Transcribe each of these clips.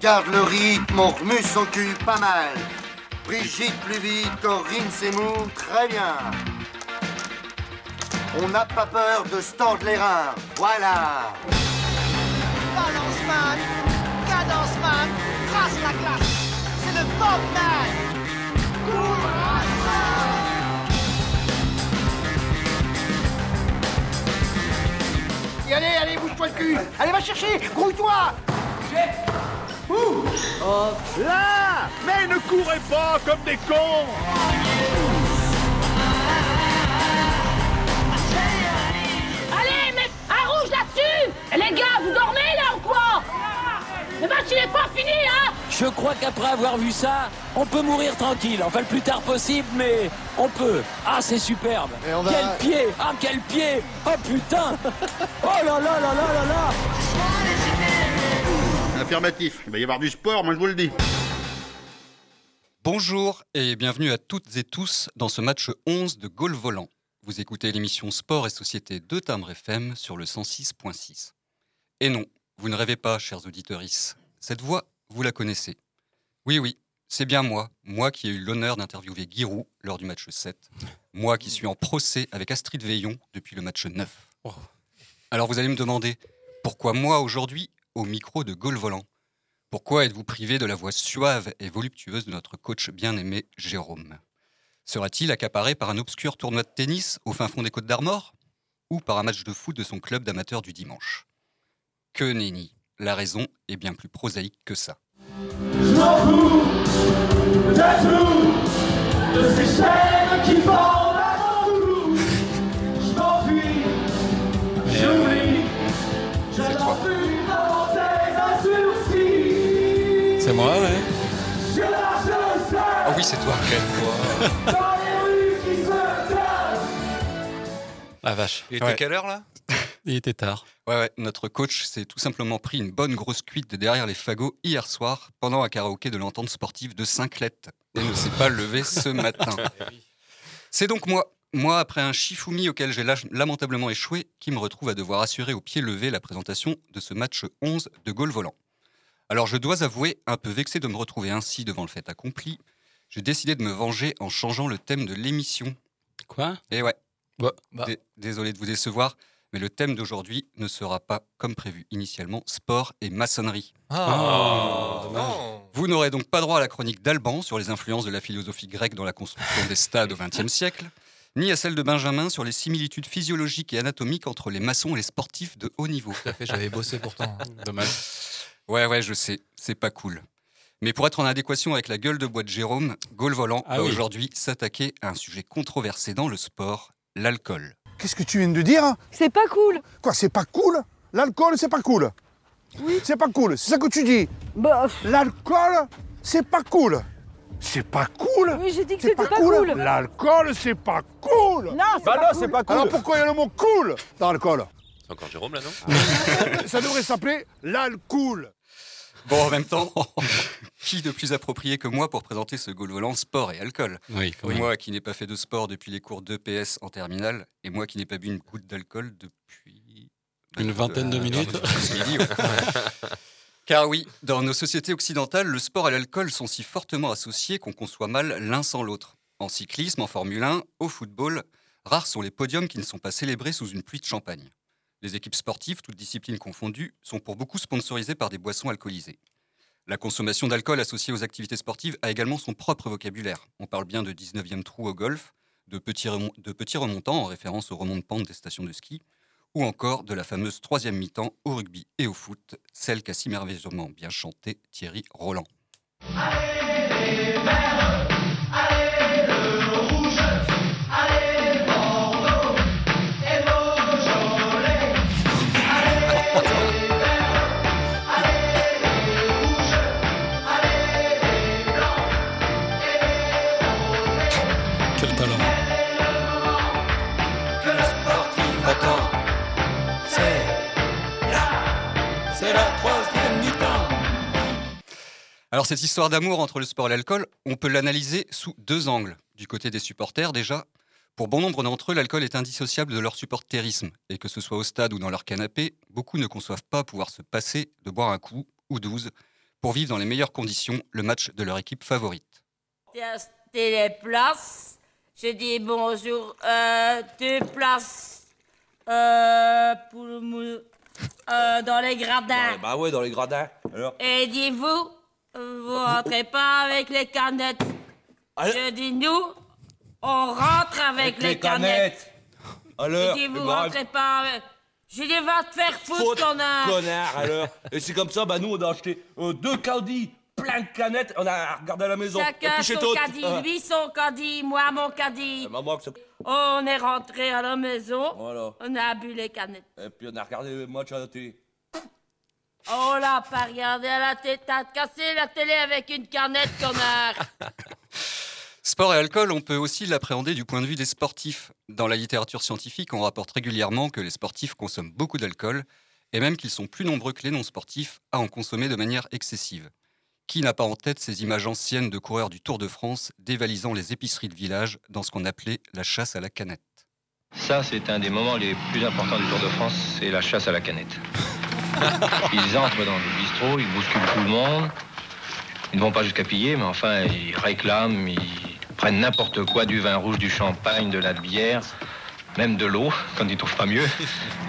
Garde le rythme, on remue son cul pas mal. Brigitte plus vite, Corinne Seymour, très bien. On n'a pas peur de se les reins, voilà. Balance man, cadence man, trace la glace. C'est le Bob man. Et allez, allez, bouge-toi le cul Allez, va chercher Grouille-toi Là Mais ne courez pas comme des cons. Allez, mets un rouge là-dessus. Les gars, vous dormez là ou quoi? Le match il est pas fini, hein? Je crois qu'après avoir vu ça, on peut mourir tranquille. Enfin, le plus tard possible, mais on peut. Ah, c'est superbe. Et on va- Quel pied! Ah, quel pied! Oh putain! Oh là là là là là là Affirmatif. Il va y avoir du sport, moi je vous le dis. Bonjour et bienvenue à toutes et tous dans ce match 11 de Gaulle Volant. Vous écoutez l'émission Sport et Société de Timbre FM sur le 106.6. Et non, vous ne rêvez pas, chers auditeurs. Cette voix, vous la connaissez. Oui, oui, c'est bien moi, moi qui ai eu l'honneur d'interviewer Giroud lors du match 7. Moi qui suis en procès avec Astrid Veillon depuis le match 9. Alors vous allez me demander, pourquoi moi aujourd'hui au micro de Gaulle Volant. Pourquoi êtes-vous privé de la voix suave et voluptueuse de notre coach bien-aimé Jérôme? Sera-t-il accaparé par un obscur tournoi de tennis au fin fond des Côtes d'Armor Ou par un match de foot de son club d'amateurs du dimanche? Que nenni La raison est bien plus prosaïque que ça. C'est moi, ouais. Ah oui, c'est toi. La vache. Il était Ouais. quelle heure là? Il était tard. Ouais, ouais, notre coach s'est tout simplement pris une bonne grosse cuite de derrière les fagots hier soir pendant un karaoké de l'entente sportive de Saint-Clette et ne s'est pas levé ce matin. C'est donc moi, moi après un chifoumi auquel j'ai lamentablement échoué, qui me retrouve à devoir assurer au pied levé la présentation de ce match 11 de Gaulle volant. Alors je dois avouer, un peu vexé de me retrouver ainsi devant le fait accompli, j'ai décidé de me venger en changeant le thème de l'émission. Quoi? Et ouais, Bah, Dé- Désolé de vous décevoir, mais le thème d'aujourd'hui ne sera pas, comme prévu initialement, sport et maçonnerie. Ah, Oh, non Vous n'aurez donc pas droit à la chronique d'Alban sur les influences de la philosophie grecque dans la construction des stades au XXe siècle, ni à celle de Benjamin sur les similitudes physiologiques et anatomiques entre les maçons et les sportifs de haut niveau. Tout à fait, j'avais bossé pourtant. dommage. Ouais, ouais, je sais, c'est pas cool. Mais pour être en adéquation avec la gueule de bois de Jérôme, Gaulle Volant Ah va oui. aujourd'hui s'attaquer à un sujet controversé dans le sport, l'alcool. Qu'est-ce que tu viens de dire C'est pas cool. Quoi, c'est pas cool? L'alcool, c'est pas cool? Oui. C'est pas cool, c'est ça que tu dis? Bah, L'alcool, c'est pas cool C'est pas cool? Oui, j'ai dit que C'est c'était pas, pas, cool, cool. L'alcool, c'est pas cool Non, c'est pas cool. pas cool Alors pourquoi il y a le mot cool dans l'alcool? C'est encore Jérôme là, non Ça devrait s'appeler l'alcool Bon, en même temps, qui de plus approprié que moi pour présenter ce goal volant sport et alcool Oui. Moi qui n'ai pas fait de sport depuis les cours d'EPS en terminale, et moi qui n'ai pas bu une goutte d'alcool depuis... Une vingtaine de Euh, minutes. midi, ouais. Car oui, dans nos sociétés occidentales, le sport et l'alcool sont si fortement associés qu'on conçoit mal l'un sans l'autre. En cyclisme, en Formule 1, au football, rares sont les podiums qui ne sont pas célébrés sous une pluie de champagne. Les équipes sportives, toutes disciplines confondues, sont pour beaucoup sponsorisées par des boissons alcoolisées. La consommation d'alcool associée aux activités sportives a également son propre vocabulaire. On parle bien de 19e trou au golf, de petits, remontants en référence aux remont de pente des stations de ski, ou encore de la fameuse troisième mi-temps au rugby et au foot, celle qu'a si merveilleusement bien chanté Thierry Roland. Troisième mi-temps. Alors cette histoire d'amour entre le sport et l'alcool, on peut l'analyser sous deux angles. Du côté des supporters déjà, pour bon nombre d'entre eux, l'alcool est indissociable de leur supporterisme, et que ce soit au stade ou dans leur canapé, beaucoup ne conçoivent pas pouvoir se passer de boire un coup ou douze pour vivre dans les meilleures conditions le match de leur équipe favorite. Tester les places. Je dis bonjour. Euh, deux places euh, pour le mou- euh, dans les gradins. Bah ouais, dans les gradins. Alors Et dis-vous, vous rentrez pas avec les canettes. Je dis nous, on rentre avec, les, canettes. Alors Je dis vous eh ben, rentrez pas avec... Je dis va te faire foutre, connard. connard, alors. Et c'est comme ça, bah nous, on a acheté euh, deux caddies, plein de canettes, on a regardé à la maison. Chacun son caddie, Ah. lui son caddie, moi mon caddie. Ah, maman, que ça- On est rentré à la maison, Voilà. on a bu les canettes. Et puis on a regardé le match à la télé. Oh là, pas regardé à la tête, t'as cassé la télé avec une canette, connard. Sport et alcool, on peut aussi l'appréhender du point de vue des sportifs. Dans la littérature scientifique, on rapporte régulièrement que les sportifs consomment beaucoup d'alcool et même qu'ils sont plus nombreux que les non-sportifs à en consommer de manière excessive. Qui n'a pas en tête ces images anciennes de coureurs du Tour de France dévalisant les épiceries de village dans ce qu'on appelait la chasse à la canette? Ça, c'est un des moments les plus importants du Tour de France, c'est la chasse à la canette. Ils entrent dans le bistrot, ils bousculent tout le monde. Ils ne vont pas jusqu'à piller, mais enfin, ils réclament, ils prennent n'importe quoi, du vin rouge, du champagne, de la bière, même de l'eau, quand ils ne trouvent pas mieux.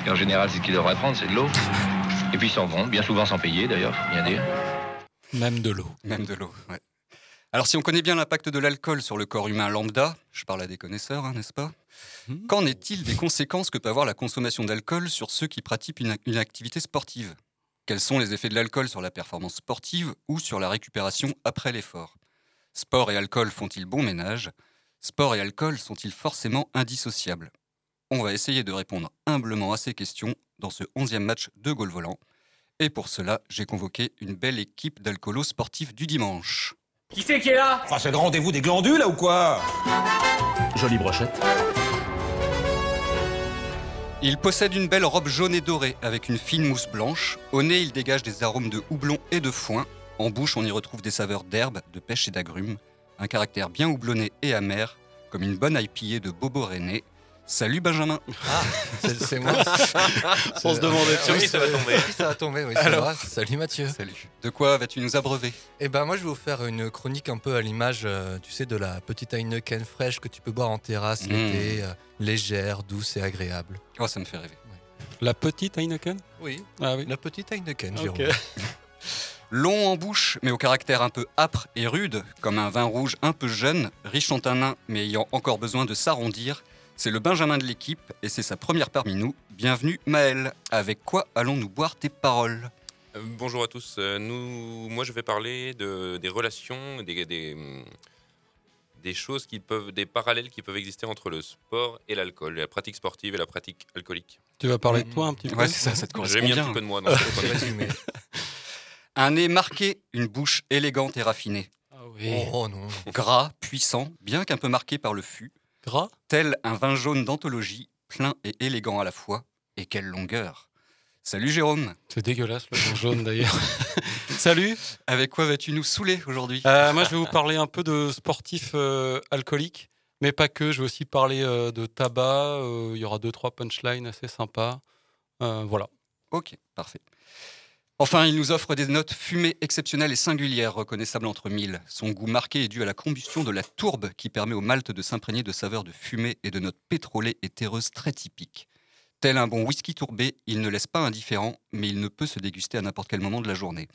Et en général, c'est ce qu'ils devraient prendre, c'est de l'eau. Et puis ils s'en vont, bien souvent sans payer d'ailleurs, faut bien dire. Même de l'eau. Même de l'eau, ouais. Alors si on connaît bien l'impact de l'alcool sur le corps humain lambda, je parle à des connaisseurs, hein, n'est-ce pas Qu'en est-il des conséquences que peut avoir la consommation d'alcool sur ceux qui pratiquent une, une activité sportive? Quels sont les effets de l'alcool sur la performance sportive ou sur la récupération après l'effort? Sport et alcool font-ils bon ménage? Sport et alcool sont-ils forcément indissociables? On va essayer de répondre humblement à ces questions dans ce 11e match de Gaulle Volant. Et pour cela, j'ai convoqué une belle équipe d'alcoolos sportifs du dimanche. Qui c'est qui est là? Enfin, c'est le rendez-vous des glandules, là, ou quoi? Jolie brochette. Il possède une belle robe jaune et dorée avec une fine mousse blanche. Au nez, il dégage des arômes de houblon et de foin. En bouche, on y retrouve des saveurs d'herbe, de pêche et d'agrumes. Un caractère bien houblonné et amer, comme une bonne IPA de Bobo René. Salut Benjamin Ah, c'est moi. On se demandait si oui, ça va tomber. Oui, ça va tomber, oui, c'est Alors vrai. Salut Mathieu. Salut. De quoi vas-tu nous abreuver? Eh ben moi je vais vous faire une chronique un peu à l'image, euh, tu sais, de la petite Heineken fraîche que tu peux boire en terrasse Mmh. l'été, euh, légère, douce et agréable. Oh, ça me fait rêver. La petite Heineken? Oui. Ah oui. La petite Heineken. Jérôme. Long en bouche, mais au caractère un peu âpre et rude, comme un vin rouge un peu jeune, riche en tanin, mais ayant encore besoin de s'arrondir, c'est le Benjamin de l'équipe et c'est sa première parmi nous. Bienvenue Maël. Avec quoi allons-nous boire tes paroles Euh, bonjour à tous. Euh, nous, moi, je vais parler de, des relations, des, des, hum, des choses qui peuvent, des parallèles qui peuvent exister entre le sport et l'alcool, la pratique sportive et la pratique alcoolique. Tu vas parler de toi un petit peu Ouais, c'est ça, ça te correspond J'ai mis un petit peu de moi dans. Un nez marqué, une bouche élégante et raffinée. oui. Oh non. Gras, puissant, bien qu'un peu marqué par le fût. Gras Tel un vin jaune d'anthologie, plein et élégant à la fois. Et quelle longueur Salut Jérôme C'est dégueulasse le vin jaune d'ailleurs. Salut Avec quoi vas-tu nous saouler aujourd'hui? Euh, Moi je vais vous parler un peu de sportifs euh, alcooliques, mais pas que. Je vais aussi parler euh, de tabac. Il y aura deux trois punchlines assez sympas. Voilà. Ok, parfait. Enfin, il nous offre des notes fumées exceptionnelles et singulières, reconnaissables entre mille. Son goût marqué est dû à la combustion de la tourbe qui permet au malt de s'imprégner de saveurs de fumée et de notes pétrolées et terreuses très typiques. Tel un bon whisky tourbé, il ne laisse pas indifférent, mais il ne peut se déguster à n'importe quel moment de la journée.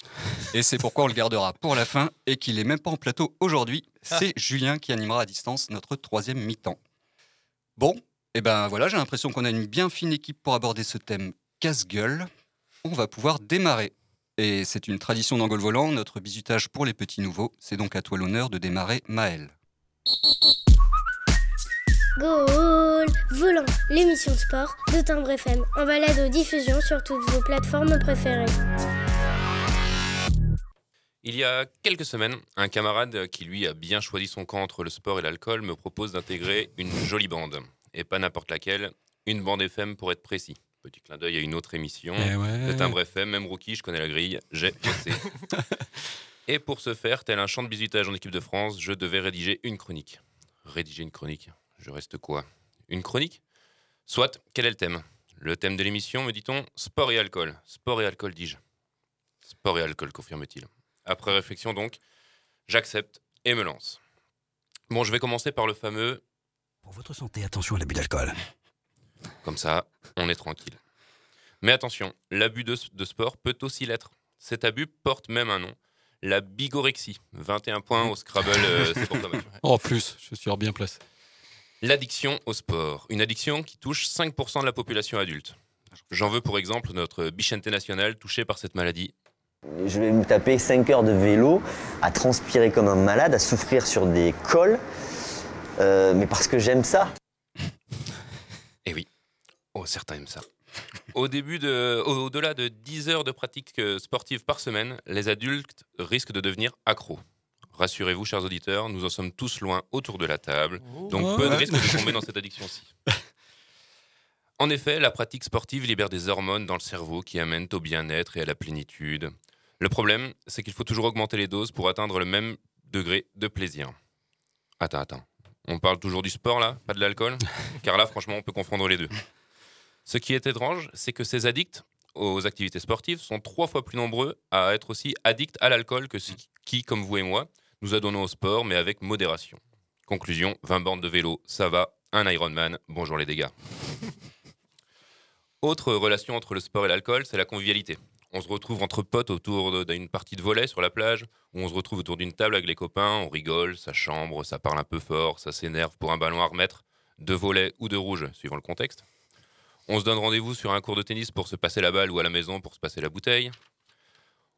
Et c'est pourquoi on le gardera pour la fin et qu'il n'est même pas en plateau aujourd'hui. C'est Julien qui animera à distance notre troisième mi-temps. Bon, et ben voilà, j'ai l'impression qu'on a une bien fine équipe pour aborder ce thème casse-gueule. On va pouvoir démarrer. Et c'est une tradition d'Angole Volant, notre bisutage pour les petits nouveaux. C'est donc à toi l'honneur de démarrer, Maël. Gaulle Volant, l'émission de sport de Timbre FM, en balade aux diffusions sur toutes vos plateformes préférées. Il y a quelques semaines, un camarade qui lui a bien choisi son camp entre le sport et l'alcool me propose d'intégrer une jolie bande. Et pas n'importe laquelle, une bande FM pour être précis. Petit clin d'œil à une autre émission Eh ouais. de Timbre FM, même rookie, je connais la grille, j'ai bossé. et pour ce faire, tel un champ de bisutage en équipe de France, je devais rédiger une chronique. Rédiger une chronique, je reste quoi? Une chronique? Soit, quel est le thème? Le thème de l'émission, me dit-on, sport et alcool. Sport et alcool, dis-je. Sport et alcool, confirme-t-il. Après réflexion donc, j'accepte et me lance. Bon, je vais commencer par le fameux Pour votre santé, attention à l'abus d'alcool. Comme ça, on est tranquille. Mais attention, l'abus de, de sport peut aussi l'être. Cet abus porte même un nom, la bigorexie. 21 points au Scrabble, euh, pour. En plus, je suis bien placé. L'addiction au sport. Une addiction qui touche 5% de la population adulte. J'en veux pour exemple notre Bichente National touché par cette maladie. Je vais me taper 5 heures de vélo, à transpirer comme un malade, à souffrir sur des cols, euh, mais parce que j'aime ça. Oh certains aiment ça. Au début de, au- au-delà de 10 heures de pratique euh, sportive par semaine, les adultes risquent de devenir accros. Rassurez-vous, chers auditeurs, nous en sommes tous loin autour de la table, donc peu de risques de tomber dans cette addiction-ci. En effet, la pratique sportive libère des hormones dans le cerveau qui amènent au bien-être et à la plénitude. Le problème, c'est qu'il faut toujours augmenter les doses pour atteindre le même degré de plaisir. Attends, attends. On parle toujours du sport là, pas de l'alcool? Car là, franchement, on peut confondre les deux. Ce qui est étrange, c'est que ces addicts aux activités sportives sont trois fois plus nombreux à être aussi addicts à l'alcool que ceux qui, comme vous et moi, nous adonnons au sport, mais avec modération. Conclusion, 20 bornes de vélo, ça va, un Ironman, bonjour les dégâts. Autre relation entre le sport et l'alcool, c'est la convivialité. On se retrouve entre potes autour d'une partie de volet sur la plage, où on se retrouve autour d'une table avec les copains, on rigole, ça chambre, ça parle un peu fort, ça s'énerve pour un ballon à remettre, de volet ou de rouge, suivant le contexte. On se donne rendez-vous sur un cours de tennis pour se passer la balle ou à la maison pour se passer la bouteille.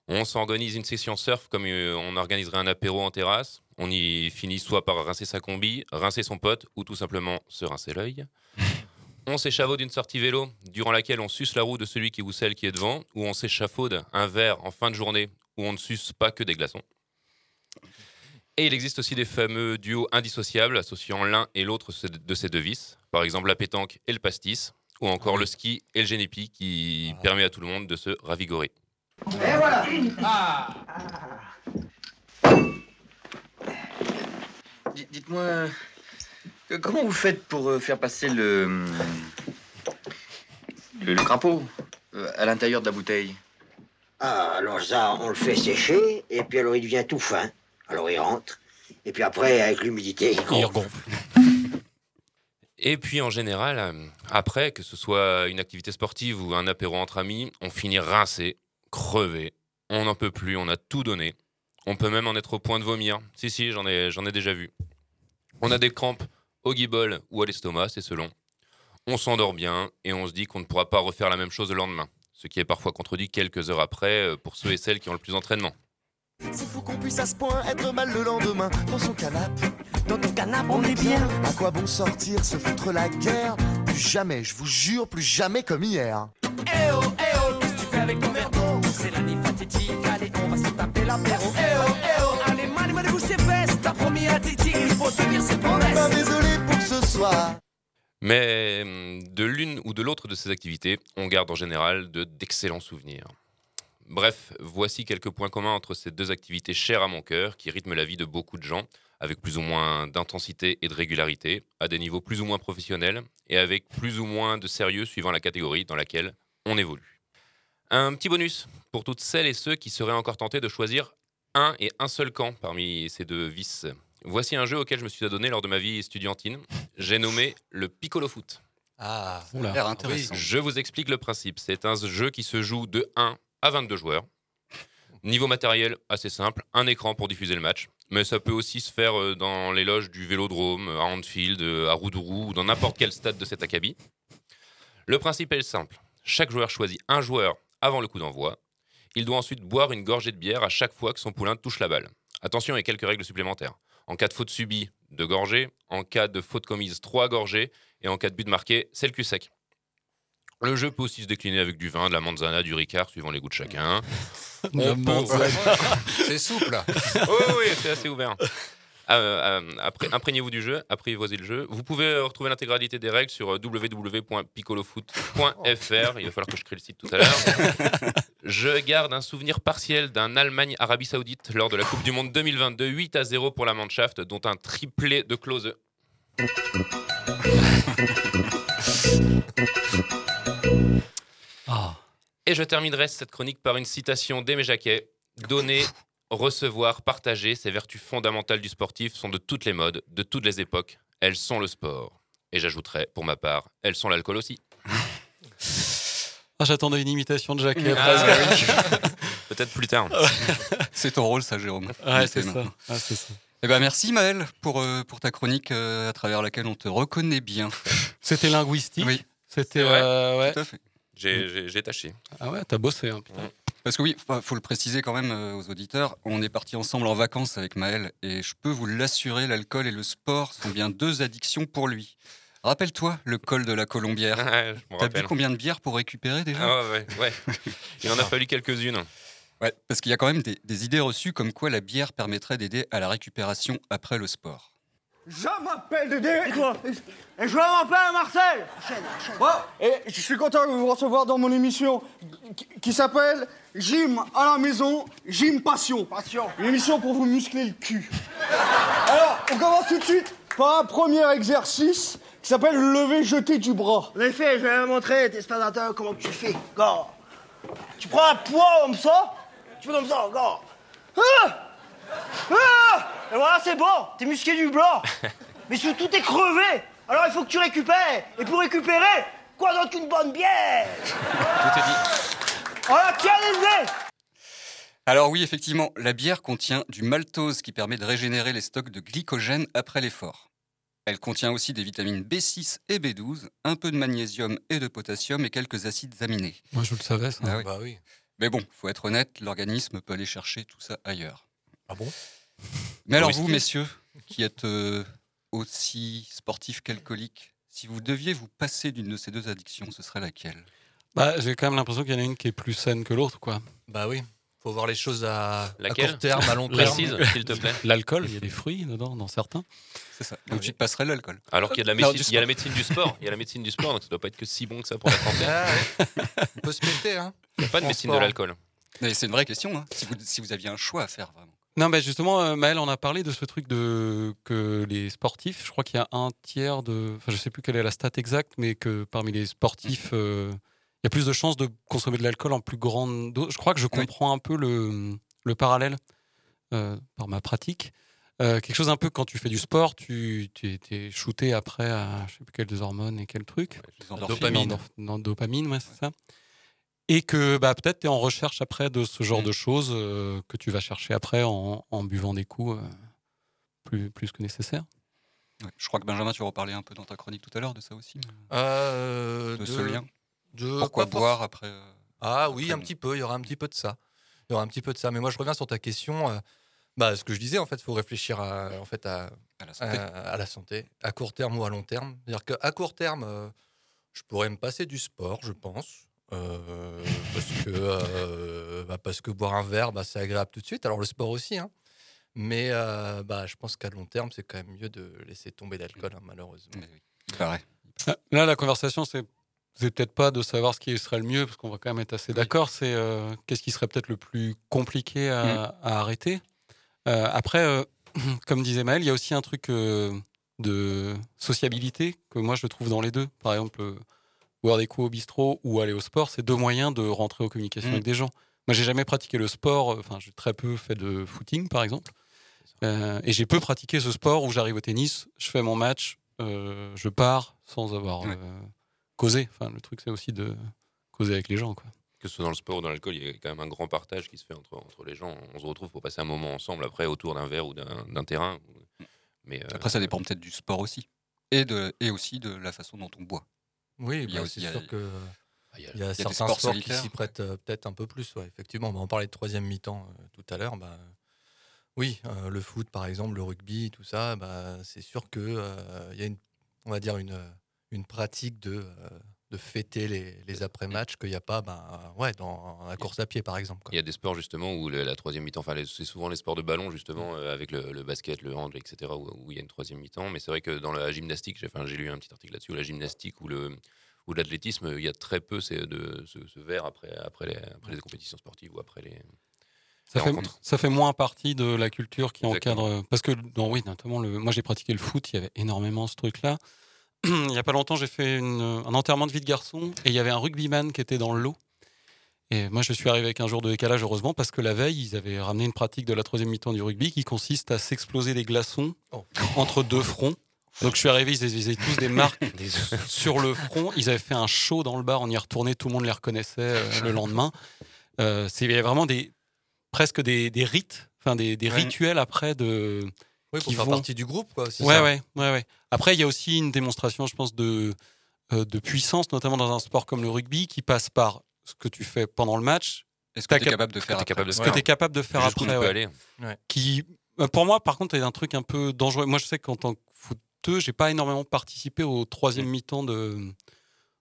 On s'organise une session surf comme euh, on organiserait un apéro en terrasse. On y finit soit par rincer sa combi, rincer son pote ou tout simplement se rincer l'œil. On s'échafaude d'une sortie vélo durant laquelle on suce la roue de celui qui ou celle qui est devant, ou on s'échafaude un verre en fin de journée où on ne suce pas que des glaçons. Et il existe aussi des fameux duos indissociables associant l'un et l'autre de ces deux vices, par exemple la pétanque et le pastis, ou encore le ski et le génépi qui permet à tout le monde de se ravigorer. Et voilà Ah Dites-moi, comment vous faites pour euh, faire passer le, le, le crapaud euh, à l'intérieur de la bouteille? Ah, alors ça, on le fait sécher, et puis alors il devient tout fin. Alors il rentre, et puis après, avec l'humidité, il gonfle. Et puis en général, euh, après, que ce soit une activité sportive ou un apéro entre amis, on finit rincé, crevé, on n'en peut plus, on a tout donné. On peut même en être au point de vomir. Si, si, j'en ai, j'en ai déjà vu. On a des crampes au guibol ou à l'estomac, c'est selon. On s'endort bien et on se dit qu'on ne pourra pas refaire la même chose le lendemain. Ce qui est parfois contredit quelques heures après euh, pour ceux et celles qui ont le plus d'entraînement. C'est fou qu'on puisse à ce point être mal le lendemain dans son canapé. Dans ton canapé, on est bien. À quoi bon sortir, se foutre la guerre? Plus jamais, je vous jure, plus jamais comme hier. Eh oh, eh oh, qu'est-ce que tu fais avec ton verre d'eau? C'est la nuit fatidique, allez, on va se taper l'apéro. Eh oh, eh oh, allez, man, man, vous c'est fesses, t'as promis à Titi, il faut tenir ses promesses. Ben, désolé pour ce soir. Mais hum, de l'une ou de l'autre de ces activités, on garde en général de d'excellents souvenirs. Bref, voici quelques points communs entre ces deux activités chères à mon cœur qui rythment la vie de beaucoup de gens, avec plus ou moins d'intensité et de régularité, à des niveaux plus ou moins professionnels et avec plus ou moins de sérieux suivant la catégorie dans laquelle on évolue. Un petit bonus pour toutes celles et ceux qui seraient encore tentés de choisir un et un seul camp parmi ces deux vices. Voici un jeu auquel je me suis adonné lors de ma vie estudiantine. J'ai nommé le Piccolo Foot. Ah, ça a intéressant. Je vous explique le principe. C'est un jeu qui se joue de 1 à 22 joueurs. Niveau matériel, assez simple, un écran pour diffuser le match. Mais ça peut aussi se faire euh, dans les loges du Vélodrome, à Anfield, euh, à Roudourou ou dans n'importe quel stade de cet acabit. Le principe est simple. Chaque joueur choisit un joueur avant le coup d'envoi. Il doit ensuite boire une gorgée de bière à chaque fois que son poulain touche la balle. Attention, a quelques règles supplémentaires. En cas de faute subie, deux gorgées. En cas de faute commise, trois gorgées. Et en cas de but marqué, c'est le cul sec. Le jeu peut aussi se décliner avec du vin, de la manzana, du ricard, suivant les goûts de chacun. C'est souple. oui, oui, c'est assez ouvert. Euh, euh, après, imprégnez-vous du jeu, apprivoisez le jeu. Vous pouvez euh, retrouver l'intégralité des règles sur euh, www.piccolofoot.fr. Il va falloir que je crée le site tout à l'heure. Je garde un souvenir partiel d'un Allemagne-Arabie Saoudite lors de la Coupe du Monde 2022, 8 à 0 pour la Mannschaft, dont un triplé de Klose. Et je terminerai cette chronique par une citation d'Aimé Jacquet, donnée Recevoir, partager, ces vertus fondamentales du sportif sont de toutes les modes, de toutes les époques. Elles sont le sport. Et j'ajouterais, pour ma part, elles sont l'alcool aussi. Ah, J'attendais une imitation de Jacques. Ah, oui. Peut-être plus tard. C'est ton rôle, ça, Jérôme. Ouais, c'est ça. Ah, ça. Eh ben, merci Maël pour, euh, pour ta chronique euh, à travers laquelle on te reconnaît bien. C'était linguistique. Oui. C'était. Euh, ouais. Tout à fait. J'ai- J'ai j'ai tâché. Ah ouais, t'as bossé. Hein, putain. Parce que oui, il faut le préciser quand même euh, aux auditeurs, on est partis ensemble en vacances avec Maël et je peux vous l'assurer, l'alcool et le sport sont bien deux addictions pour lui. Rappelle-toi le col de la Colombière. Ouais, T'as bu combien de bières pour récupérer déjà Ah ouais, ouais, ouais. Il en a fallu quelques-unes. Ouais, parce qu'il y a quand même des, des idées reçues comme quoi la bière permettrait d'aider à la récupération après le sport. Je m'appelle Dédé. Et je m'appelle Marcel. Bon, et je suis content de vous recevoir dans mon émission qui, qui s'appelle Gym à la maison, Gym Passion. Passion. Une émission pour vous muscler le cul. Alors, on commence tout de suite par un premier exercice qui s'appelle le lever jeter du bras. En effet, je vais te montrer, tes spectateurs, comment tu fais. Go. Tu prends un poids comme ça, tu fais comme ça, go. Ah Ah Et voilà, c'est bon, t'es musclé du blanc. Mais surtout, t'es crevé. Alors il faut que tu récupères. Et pour récupérer, quoi d'autre qu'une bonne bière Tout est dit. Voilà, tiens les nez Alors oui, effectivement, la bière contient du maltose qui permet de régénérer les stocks de glycogène après l'effort. Elle contient aussi des vitamines B6 et B12, un peu de magnésium et de potassium et quelques acides aminés. Moi, je le savais, ça. Ah oui. Bah oui. Mais bon, faut être honnête, l'organisme peut aller chercher tout ça ailleurs. Ah bon? Mais alors vous, messieurs, qui êtes euh, aussi sportifs qu'alcooliques, si vous deviez vous passer d'une de ces deux addictions, ce serait laquelle? Bah, j'ai quand même l'impression qu'il y en a une qui est plus saine que l'autre, quoi. Bah oui. Faut voir les choses à, à court terme, à long terme. Précise, s'il te plaît. L'alcool, il y a des fruits dedans, dans certains. C'est ça. Donc tu te passerais l'alcool. Alors qu'il y a de la médecine, du il y a la sport. médecine du sport. Il y a la médecine du sport, donc ça doit pas être que si bon que ça pour la santé. Ah ouais. On peut se péter, hein. Il n'y a pas de En médecine de sport. l'alcool. Mais c'est une vraie question, hein, si, vous, si vous aviez un choix à faire, vraiment. Non, mais justement, euh, Maël, on a parlé de ce truc de que les sportifs, je crois qu'il y a un tiers de. Enfin, je sais plus quelle est la stat exacte, mais que parmi les sportifs, euh, il y a plus de chances de consommer de l'alcool en plus grande dose. Je crois que je comprends un peu le, le parallèle euh, par ma pratique. Euh, quelque chose un peu quand tu fais du sport, tu tu es shooté après à je sais plus quelles hormones et quel truc. Dopamine. Dopamine, ouais, c'est ça. Et que bah, peut-être tu es en recherche après de ce genre de choses euh, que tu vas chercher après en, en buvant des coups euh, plus, plus que nécessaire. Ouais, Je crois que Benjamin, tu reparlais un peu dans ta chronique tout à l'heure de ça aussi. Euh, de, ce lien. de- Pourquoi boire après euh, Ah oui, un petit peu. Il y aura un petit peu de ça. Il y aura un petit peu de ça. Mais moi, je reviens sur ta question. euh, bah, ce que je disais, en fait, il faut réfléchir à, en fait, à, à la santé. à, à la santé, à court terme ou à long terme. C'est-à-dire qu'à court terme, euh, je pourrais me passer du sport, je pense. Euh, parce, que, euh, bah, parce que boire un verre, bah, c'est agréable tout de suite. Alors le sport aussi. hein. Mais euh, bah, je pense qu'à long terme, c'est quand même mieux de laisser tomber l'alcool, hein, malheureusement. Ah, Là, la conversation, c'est peut-être pas de savoir ce qui serait le mieux, parce qu'on va quand même être assez d'accord. C'est euh, qu'est-ce qui serait peut-être le plus compliqué à, à arrêter? Euh, après, euh, comme disait Maël, il y a aussi un truc euh, de sociabilité que moi je trouve dans les deux. Par exemple, boire des coups au bistrot ou aller au sport, c'est deux moyens de rentrer en communication Mm. avec des gens. Moi, j'ai jamais pratiqué le sport. euh, Enfin, j'ai très peu fait de footing, par exemple. Euh, et j'ai peu pratiqué ce sport où j'arrive au tennis, je fais mon match, euh, je pars sans avoir Ouais. euh, causé. Enfin, le truc, c'est aussi de causer avec les gens. Quoi. Que ce soit dans le sport ou dans l'alcool, il y a quand même un grand partage qui se fait entre, entre les gens. On se retrouve pour passer un moment ensemble après autour d'un verre ou d'un d'un terrain. Mais euh, Après, ça dépend peut-être du sport aussi. Et, de, et aussi de la façon dont on boit. Oui, bah, c'est sûr que il y a- il y a, des certains sports sports, qui s'y prêtent euh, peut-être un peu plus. ouais, effectivement, Bah, on parlait de troisième mi-temps euh, tout à l'heure. Bah, oui, euh, le foot par exemple, le rugby, tout ça, bah, c'est sûr que euh, il y a une, on va dire une, une pratique de, de fêter les, les après-matchs qu'il n'y a pas bah, ouais, dans la course à pied par exemple. quoi. Il y a des sports justement où le- la troisième mi-temps, enfin c'est souvent les sports de ballon justement euh, avec le, le basket, le hand, etc. Où, où il y a une troisième mi-temps. Mais c'est vrai que dans la gymnastique, j'ai enfin, j'ai lu un petit article là-dessus, la gymnastique ou le ou l'athlétisme, il y a très peu c'est de ce, ce verre après après les, après les compétitions sportives ou après les. Ça fait, ça fait moins partie de la culture qui Exactement. encadre. Parce que, dans, oui, notamment, le, moi j'ai pratiqué le foot, il y avait énormément ce truc-là. Il y a pas longtemps, j'ai fait une- un enterrement de vie de garçon et il y avait un rugbyman qui était dans le lot. Et moi, je suis arrivé avec un jour de décalage, heureusement, parce que la veille, ils avaient ramené une pratique de la troisième mi-temps du rugby qui consiste à s'exploser les glaçons entre deux fronts. Donc je suis arrivé, ils avaient tous des marques sur le front. Ils avaient fait un show dans le bar, on y retournait, tout le monde les reconnaissait euh, le lendemain. Euh, il y avait vraiment des, presque des, des rites, enfin des, des Ouais. rituels après de. Oui, pour qui faire vont- partie du groupe, quoi. Ouais, ça. ouais, ouais, ouais. Après, il y a aussi une démonstration, je pense, de, euh, de puissance, notamment dans un sport comme le rugby, qui passe par ce que tu fais pendant le match. Est-ce T'as que tu es cap- capable de faire après de ce que tu es capable de faire après. ouais. aller. Ouais. Qui, euh, pour moi, par contre, il y a un truc un peu dangereux. Moi, je sais qu'en tant que footeux, j'ai pas énormément participé au troisième mi-temps de,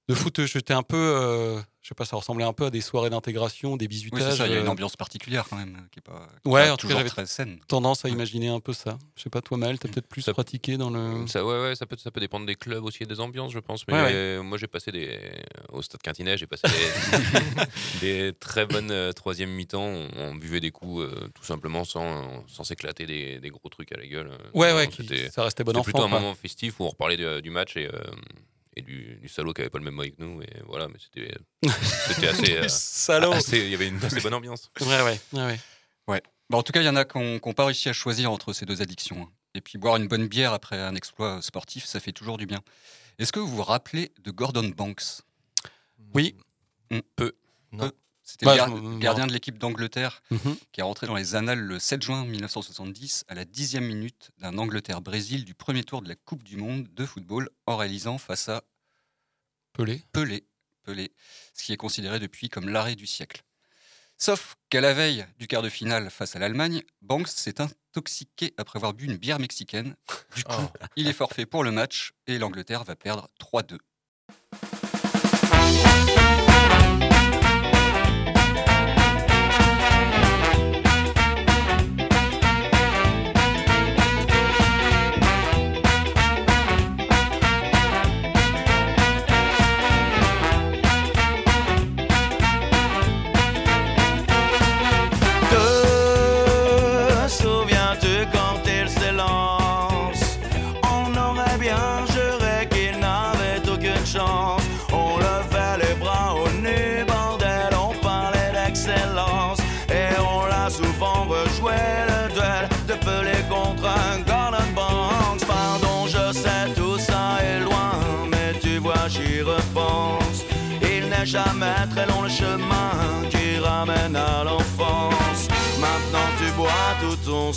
de foot. J'étais un peu, euh, je sais pas, ça ressemblait un peu à des soirées d'intégration, des Oui, bisutages. c'est ça, il y a une euh, ambiance particulière quand même, qui est pas, qui est Ouais, pas en tout cas, toujours très saine. tendance à imaginer un peu ça. Je sais pas, toi, Maël, t'as peut-être plus pratiqué dans le. Ça, ouais, ouais, ça peut, ça peut dépendre des clubs aussi et des ambiances, je pense. Mais Ouais, ouais. euh, moi, j'ai passé des. Au stade Quintinet, j'ai passé des, des très bonnes euh, troisième mi-temps. On, on buvait des coups euh, tout simplement sans, sans s'éclater des, des gros trucs à la gueule. Ouais, Non, ouais, c'était- ça restait bon c'était enfant, plutôt un quoi. moment festif où on reparlait de- du match et, euh, et du, du salaud qui avait pas le même mot que nous. Et voilà, mais c'était c'était assez. euh, Salaud. Il y avait une assez bonne ambiance. Ouais, ouais, ouais, ouais. Bah, en tout cas, il y en a qui n'ont pas réussi à choisir entre ces deux addictions. hein. Et puis boire une bonne bière après un exploit sportif, ça fait toujours du bien. Est-ce que vous vous rappelez de Gordon Banks? Oui. Peu. Non. C'était Bah, le me- gardien de l'équipe d'Angleterre Mhm. qui est rentré dans les annales le 7 juin 1970 à la dixième minute d'un Angleterre-Brésil du premier tour de la Coupe du Monde de football en réalisant face à Pelé. Pelé, Pelé, ce qui est considéré depuis comme l'arrêt du siècle. Sauf qu'à la veille du quart de finale face à l'Allemagne, Banks s'est intoxiqué après avoir bu une bière mexicaine. Du coup, il est forfait pour le match et l'Angleterre va perdre 3-2.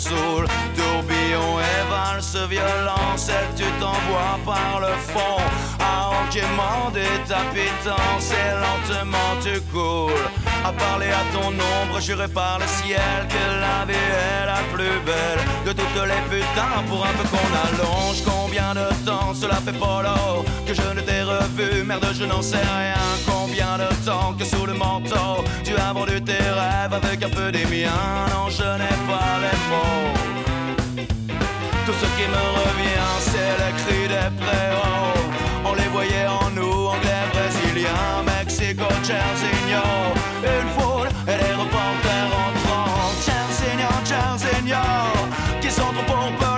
Tout tourbillon et valse violence et tu t'envoies par le fond. À enquêtement des tapitants, et lentement tu coules. À parler à ton ombre, juré par le ciel que la vie est la plus belle de toutes les putains pour un peu qu'on allonge. Combien de temps cela fait polo que je ne t'ai revu, merde, je n'en sais rien. Combien de temps que sous le manteau tu as vendu tes rêves avec un peu des miens? Non, je n'ai pas les mots. Tout ce qui me revient, c'est le cri des préaux. On les voyait en nous, anglais, brésiliens, Mexico, Chersigno. Une foule et les reporters en transe. Chersigno, Chersigno, qui sont trop pour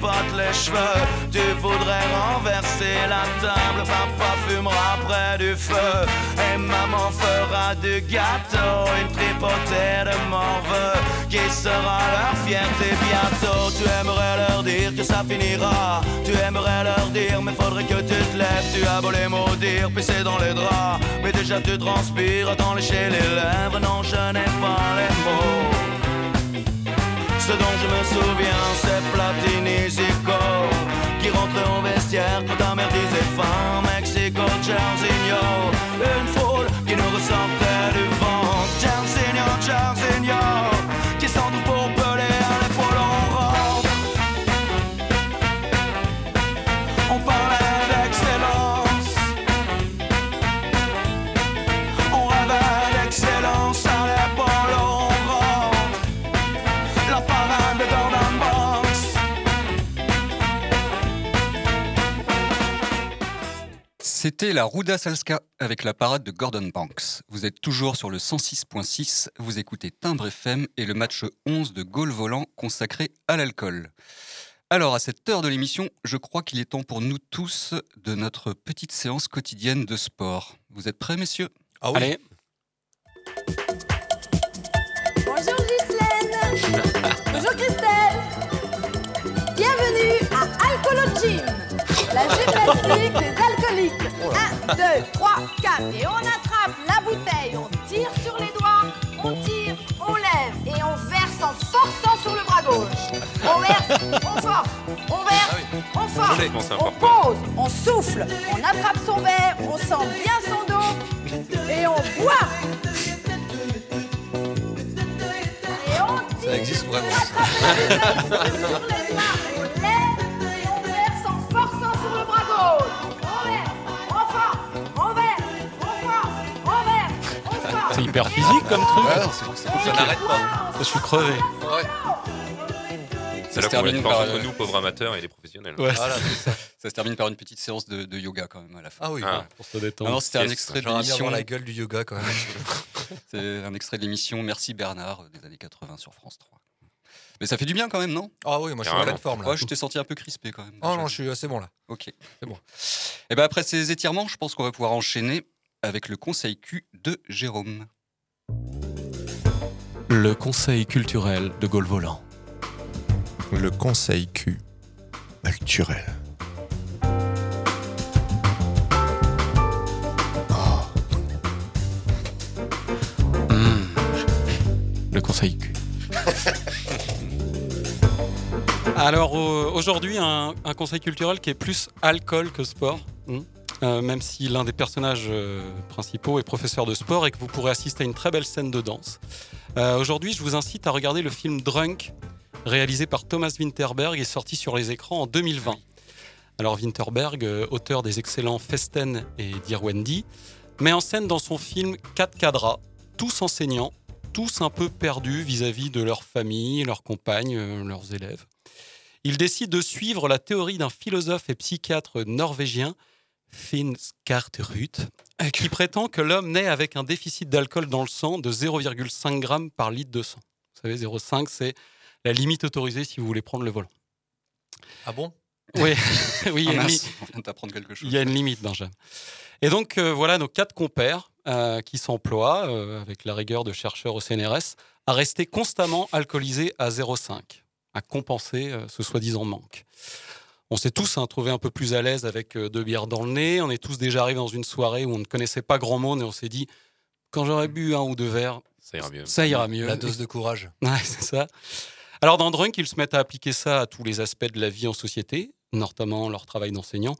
les. Tu voudrais renverser la table, papa fumera près du feu et maman fera du gâteau, une tripotée de morveux qui sera leur fierté bientôt. Tu aimerais leur dire que ça finira, tu aimerais leur dire mais faudrait que tu te lèves. Tu as beau les maudire, pisser dans les draps, mais déjà tu transpires, autant lécher les lèvres. Non, je n'ai pas les mots. Ce dont je me souviens, c'est Platini Zico qui rentrait au vestiaire quand ta mère disait fin. Mexico, Jarzinho, une foule qui nous ressortait du vent. Jarzinho, Jarzinho, C'était la Ruda Salska avec la parade de Gordon Banks. Vous êtes toujours sur le 106.6, vous écoutez Timbre FM et le match 11 de Gaulle Volant consacré à l'alcool. Alors, à cette heure de l'émission, je crois qu'il est temps pour nous tous de notre petite séance quotidienne de sport. Vous êtes prêts, messieurs? Ah oui. Allez. Bonjour Ghislaine Bonjour Christelle Bienvenue à Alcoolo Gym La gymnastique des alcooliques 1, 2, 3, 4 Et on attrape la bouteille, on tire sur les doigts, on tire, on lève. Et on verse en forçant sur le bras gauche. On verse, on force, on verse, on force. On pose, on souffle, on attrape son verre, on sent bien son dos. Et on boit. Et on Ça existe vraiment. Hyper physique comme truc. Ouais, non, c'est- c'est- ça n'arrête pas. Je suis crevé. C'est se là qu'on met termine par, entre euh, nous, pauvres amateurs, et les professionnels. Ouais. Voilà, c'est ça. Ça se termine par une petite séance de, de yoga quand même à la fin. Ah oui. Ah. Pour se détendre. Ah non, c'était un extrait de l'émission. voir la gueule du yoga quand même. C'est un extrait de l'émission Merci Bernard euh, des années 80 sur France 3. Mais ça fait du bien quand même, non? Ah oui, moi je suis en pleine forme là. Ouais, je t'ai senti un peu crispé quand même. Oh déjà. non, je suis assez bon là. Ok. C'est bon. Et ben après ces étirements, je pense qu'on va pouvoir enchaîner avec le conseil Q de Jérôme. Le conseil culturel de Gaulle Volant. Le conseil Q. Culturel. Le conseil Q. Alors aujourd'hui, un, un conseil culturel qui est plus alcool que sport. hmm. Euh, même si l'un des personnages euh, principaux est professeur de sport et que vous pourrez assister à une très belle scène de danse. Euh, aujourd'hui, je vous incite à regarder le film Drunk, réalisé par Thomas Winterberg et sorti sur les écrans en 2020. Alors Winterberg, auteur des excellents Festen et Dear Wendy, met en scène dans son film quatre cadras, tous enseignants, tous un peu perdus vis-à-vis de leur famille, leurs compagnes, leurs élèves. Il décide de suivre la théorie d'un philosophe et psychiatre norvégien, Finn Skarterud, qui prétend que l'homme naît avec un déficit d'alcool dans le sang de 0,5 g par litre de sang. Vous savez, 0,5 c'est la limite autorisée si vous voulez prendre le volant. Ah bon? Oui, oui, il y a Ah une on quelque chose. il y a une limite, Benjamin. Et donc, euh, voilà nos quatre compères euh, qui s'emploient, euh, avec la rigueur de chercheurs au CNRS, à rester constamment alcoolisés à 0,5, à compenser ce soi-disant manque. On s'est tous hein, trouvés un peu plus à l'aise avec euh, deux bières dans le nez. On est tous déjà arrivés dans une soirée où on ne connaissait pas grand monde et on s'est dit, quand j'aurais bu un ou deux verres, Ça ira mieux. ça ira mieux. La dose de courage. Ouais, c'est ça. Alors dans Drunk, ils se mettent à appliquer ça à tous les aspects de la vie en société, notamment leur travail d'enseignant.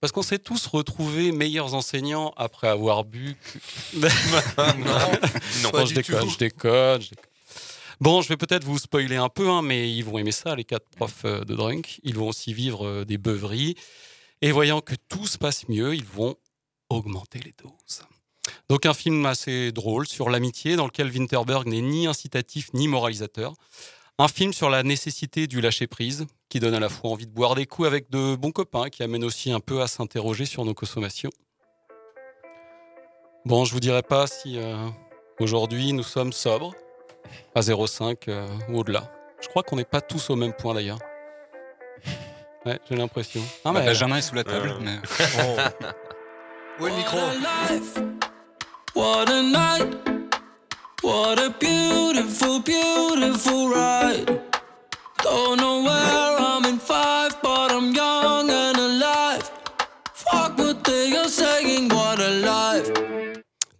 Parce qu'on s'est tous retrouvés meilleurs enseignants après avoir bu. que- Non, pas je déconne, je déconne, je déconne. Bon, je vais peut-être vous spoiler un peu, hein, mais ils vont aimer ça, les quatre profs euh, de Drunk. Ils vont aussi vivre euh, des beuveries. Et voyant que tout se passe mieux, ils vont augmenter les doses. Donc un film assez drôle sur l'amitié, dans lequel Winterberg n'est ni incitatif ni moralisateur. Un film sur la nécessité du lâcher-prise, qui donne à la fois envie de boire des coups avec de bons copains, qui amène aussi un peu à s'interroger sur nos consommations. Bon, je vous dirai pas si euh, aujourd'hui nous sommes sobres, à 0,5 euh, ou au-delà. Je crois qu'on n'est pas tous au même point d'ailleurs. Ouais, j'ai l'impression. Ah, Bah, mais- Benjamin est sous la table. Euh. mais- Où est le micro What a night, what a beautiful, beautiful ride. Don't know where I'm in five, but I'm young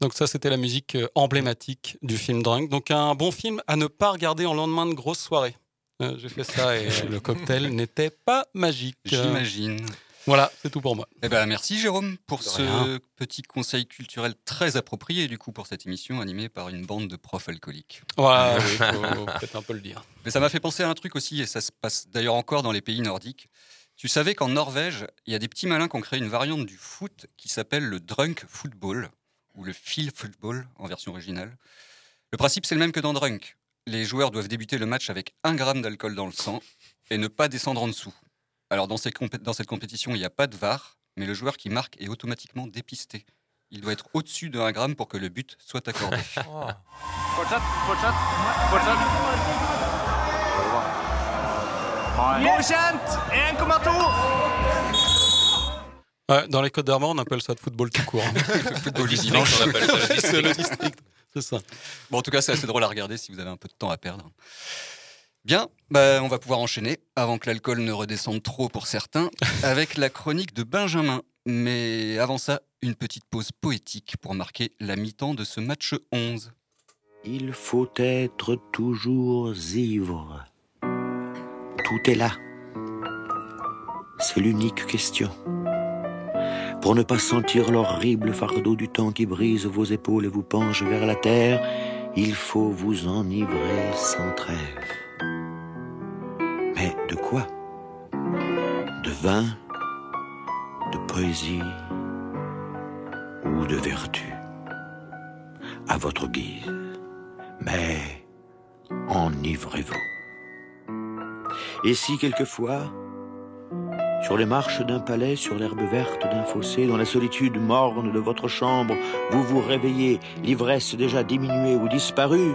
Donc ça, c'était la musique euh, emblématique du film Drunk. Donc un bon film à ne pas regarder en lendemain de grosse soirée. Euh, J'ai fait ça et le cocktail n'était pas magique. J'imagine. Voilà, c'est tout pour moi. Eh ben, merci Jérôme pour De ce rien. petit conseil culturel très approprié du coup pour cette émission animée par une bande de profs alcooliques. Ouais, oui, faut peut-être un peu le dire. Mais ça m'a fait penser à un truc aussi, et ça se passe d'ailleurs encore dans les pays nordiques. Tu savais qu'en Norvège, il y a des petits malins qui ont créé une variante du foot qui s'appelle le drunk football, ou le feel football en version originale. Le principe, c'est le même que dans Drunk. Les joueurs doivent débuter le match avec un gramme d'alcool dans le sang et ne pas descendre en dessous. Alors dans, ces compé- dans cette compétition, il n'y a pas de VAR, mais le joueur qui marque est automatiquement dépisté. Il doit être au-dessus de 1 gramme pour que le but soit accordé. Fortsatt, fortsatt, fortsatt. Godkjent! 1,2. Ouais, dans les Côtes d'Armor, on appelle ça de football tout court. Le football du dimanche, on appelle ça le district. C'est le district. C'est ça. Bon, en tout cas, c'est assez drôle à regarder si vous avez un peu de temps à perdre. Bien, bah, on va pouvoir enchaîner, avant que l'alcool ne redescende trop pour certains, avec la chronique de Benjamin. Mais avant ça, une petite pause poétique pour marquer la mi-temps de ce match 11. Il faut être toujours ivre. Tout est là. C'est l'unique question. Pour ne pas sentir l'horrible fardeau du temps qui brise vos épaules et vous penche vers la terre, il faut vous enivrer sans trêve. Mais de quoi De vin De poésie Ou de vertu? À votre guise. Mais enivrez-vous. Et si quelquefois, sur les marches d'un palais, sur l'herbe verte d'un fossé, dans la solitude morne de votre chambre, vous vous réveillez, l'ivresse déjà diminuée ou disparue,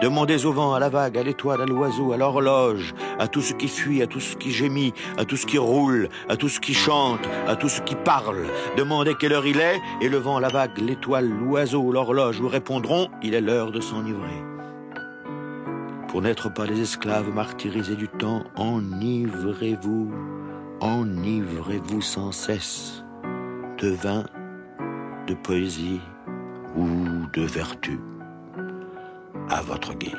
Demandez au vent, à la vague, à l'étoile, à l'oiseau, à l'horloge, à tout ce qui fuit, à tout ce qui gémit, à tout ce qui roule, à tout ce qui chante, à tout ce qui parle. Demandez quelle heure il est, et le vent, la vague, l'étoile, l'oiseau, l'horloge vous répondront, il est l'heure de s'enivrer. Pour n'être pas les esclaves martyrisés du temps, enivrez-vous, enivrez-vous sans cesse de vin, de poésie ou de vertu à votre guise.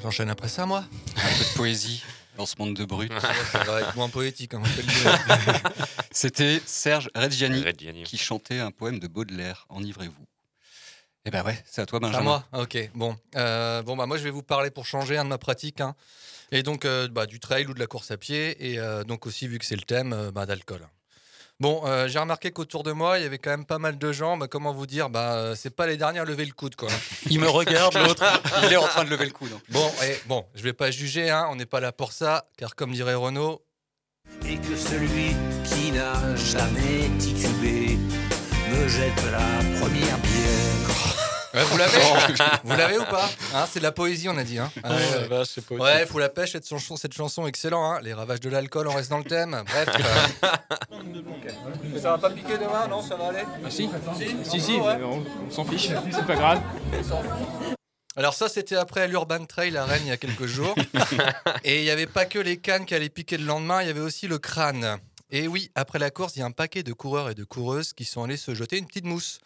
J'enchaîne après ça, moi? Un peu de poésie dans ce monde de brut. Ça va être moins poétique, hein. C'était Serge Reggiani, Reggiani. qui chantait un poème de Baudelaire, Enivrez-vous. Eh ben ouais, c'est à toi, Benjamin. à moi Ok, bon. Euh, bon bah, moi, je vais vous parler pour changer un de ma pratique. hein. Et donc, euh, bah, du trail ou de la course à pied. Et euh, donc, aussi, vu que c'est le thème, euh, bah, d'alcool. Bon, euh, j'ai remarqué qu'autour de moi, il y avait quand même pas mal de gens. Bah, comment vous dire bah, euh, C'est pas les derniers à lever le coude, quoi. Il me regarde, l'autre, il est en train de lever le coude. Bon, et, bon, je vais pas juger, hein, on n'est pas là pour ça, car comme dirait Renaud, Et que celui qui n'a jamais titubé me jette la première pierre. Ouais, vous l'avez Vous l'avez ou pas Hein, C'est de la poésie, on a dit. Hein. Poétique. Ouais, faut la pêche, cette chanson, cette chanson excellent. Hein. Les ravages de l'alcool, on reste dans le thème. Bref. euh, Ça va pas piquer demain, non Ça va aller Ah si Si, si, Ouais. on, on s'en fiche, c'est pas grave. Alors ça, c'était après l'Urban Trail à Rennes il y a quelques jours. Et il n'y avait pas que les cannes qui allaient piquer le lendemain, il y avait aussi le crâne. Et oui, après la course, il y a un paquet de coureurs et de coureuses qui sont allés se jeter une petite mousse.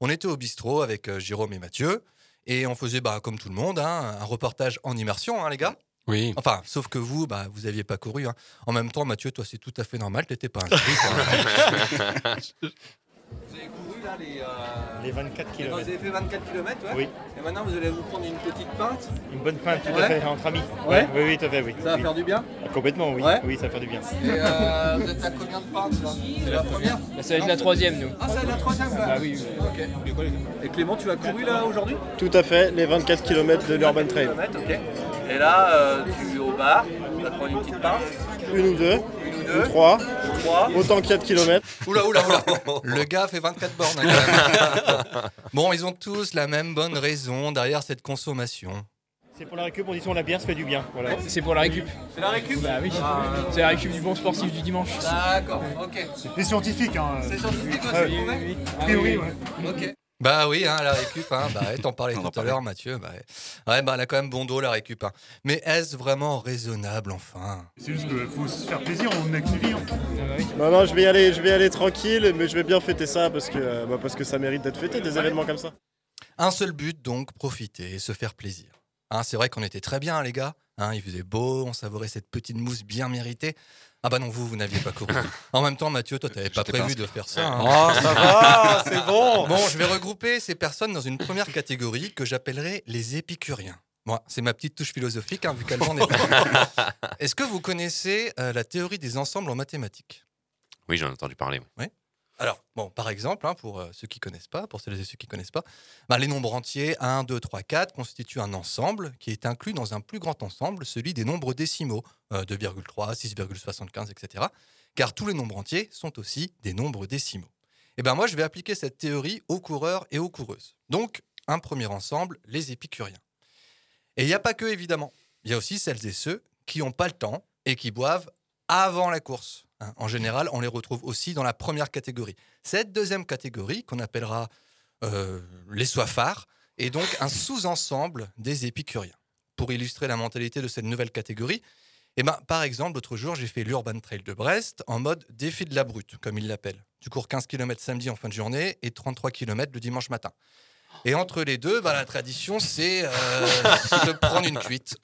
On était au bistrot avec euh, Jérôme et Mathieu. Et on faisait, bah, comme tout le monde, hein, un reportage en immersion, hein, les gars. Oui. Enfin, sauf que vous, bah, vous aviez pas couru. hein. En même temps, Mathieu, toi, c'est tout à fait normal, t'étais pas inscrit. Vous avez couru là les, Les 24 kilomètres. Vous avez fait 24 km, ouais Oui. Et maintenant, vous allez vous prendre une petite pinte. Une bonne pinte, tout Ouais. à fait, entre amis. Ouais. Oui, oui, tout à fait, oui. Ça va Oui. faire du bien Ah, Complètement, oui. Ouais. Oui, ça va faire du bien. Et euh, vous êtes à combien de pintes là? C'est la première? Bah, ça va être la troisième, nous. Ah, ça va être la troisième Bah oui, oui. Ok. Et Clément, tu as couru là aujourd'hui? Tout à fait, les 24 km de l'Urban Trail. ok. Et là, euh, tu es au bar, tu vas te prendre une petite pinte. Une ou deux, Une ou deux. ou trois, Trois. autant qu'il y a de kilomètres. Oula, oula, oula. Le gars fait 24 bornes. hein, quand même. bon, ils ont tous la même bonne raison derrière cette consommation. C'est pour la récup, on dit souvent la bière, ça fait du bien. Voilà. C'est pour la récup. C'est la récup Bah oui. Ah, C'est la récup du bon sportif du dimanche. D'accord, ok. C'est scientifique, hein. C'est scientifique aussi, Ouais. vous trouvez A priori, ouais. Ok. Bah oui, hein, la récup, hein, bah, t'en parlais tout à l'heure, Mathieu. Bah, ouais. Ouais, bah, elle a quand même bon dos, la récup. hein. Mais est-ce vraiment raisonnable, enfin? C'est juste qu'il faut se faire plaisir, on n'a qu'une vie. Non, non, je vais y aller, je vais y aller tranquille, mais je vais bien fêter ça parce que, bah, parce que ça mérite d'être fêté, des événements comme ça. Un seul but, donc, profiter et se faire plaisir. Hein, c'est vrai qu'on était très bien, les gars. Hein, il faisait beau, on savourait cette petite mousse bien méritée. Ah bah non, vous, vous n'aviez pas couru. En même temps, Mathieu, toi, t'avais pas prévu de faire ça. hein. Oh, ça va, c'est bon. Bon, je vais regrouper ces personnes dans une première catégorie que j'appellerai les épicuriens. Moi, c'est ma petite touche philosophique, hein, vu qu'Alban n'est pas. Est-ce que vous connaissez euh, la théorie des ensembles en mathématiques? Oui, j'en ai entendu parler. Oui. Alors, bon, par exemple, hein, pour euh, ceux qui connaissent pas, pour celles et ceux qui connaissent pas, bah, les nombres entiers 1, 2, 3, 4 constituent un ensemble qui est inclus dans un plus grand ensemble, celui des nombres décimaux, euh, 2,3, 6,75, etc. Car tous les nombres entiers sont aussi des nombres décimaux. Et ben moi, je vais appliquer cette théorie aux coureurs et aux coureuses. Donc, un premier ensemble, les épicuriens. Et il n'y a pas que, évidemment. Il y a aussi celles et ceux qui n'ont pas le temps et qui boivent avant la course. hein. En général, on les retrouve aussi dans la première catégorie. Cette deuxième catégorie, qu'on appellera euh, les soifards, est donc un sous-ensemble des épicuriens. Pour illustrer la mentalité de cette nouvelle catégorie, eh ben, par exemple, l'autre jour, j'ai fait l'Urban Trail de Brest en mode défi de la brute, comme ils l'appellent. Tu cours 15 km samedi en fin de journée et 33 km le dimanche matin. Et entre les deux, bah, la tradition, c'est euh, de prendre une cuite.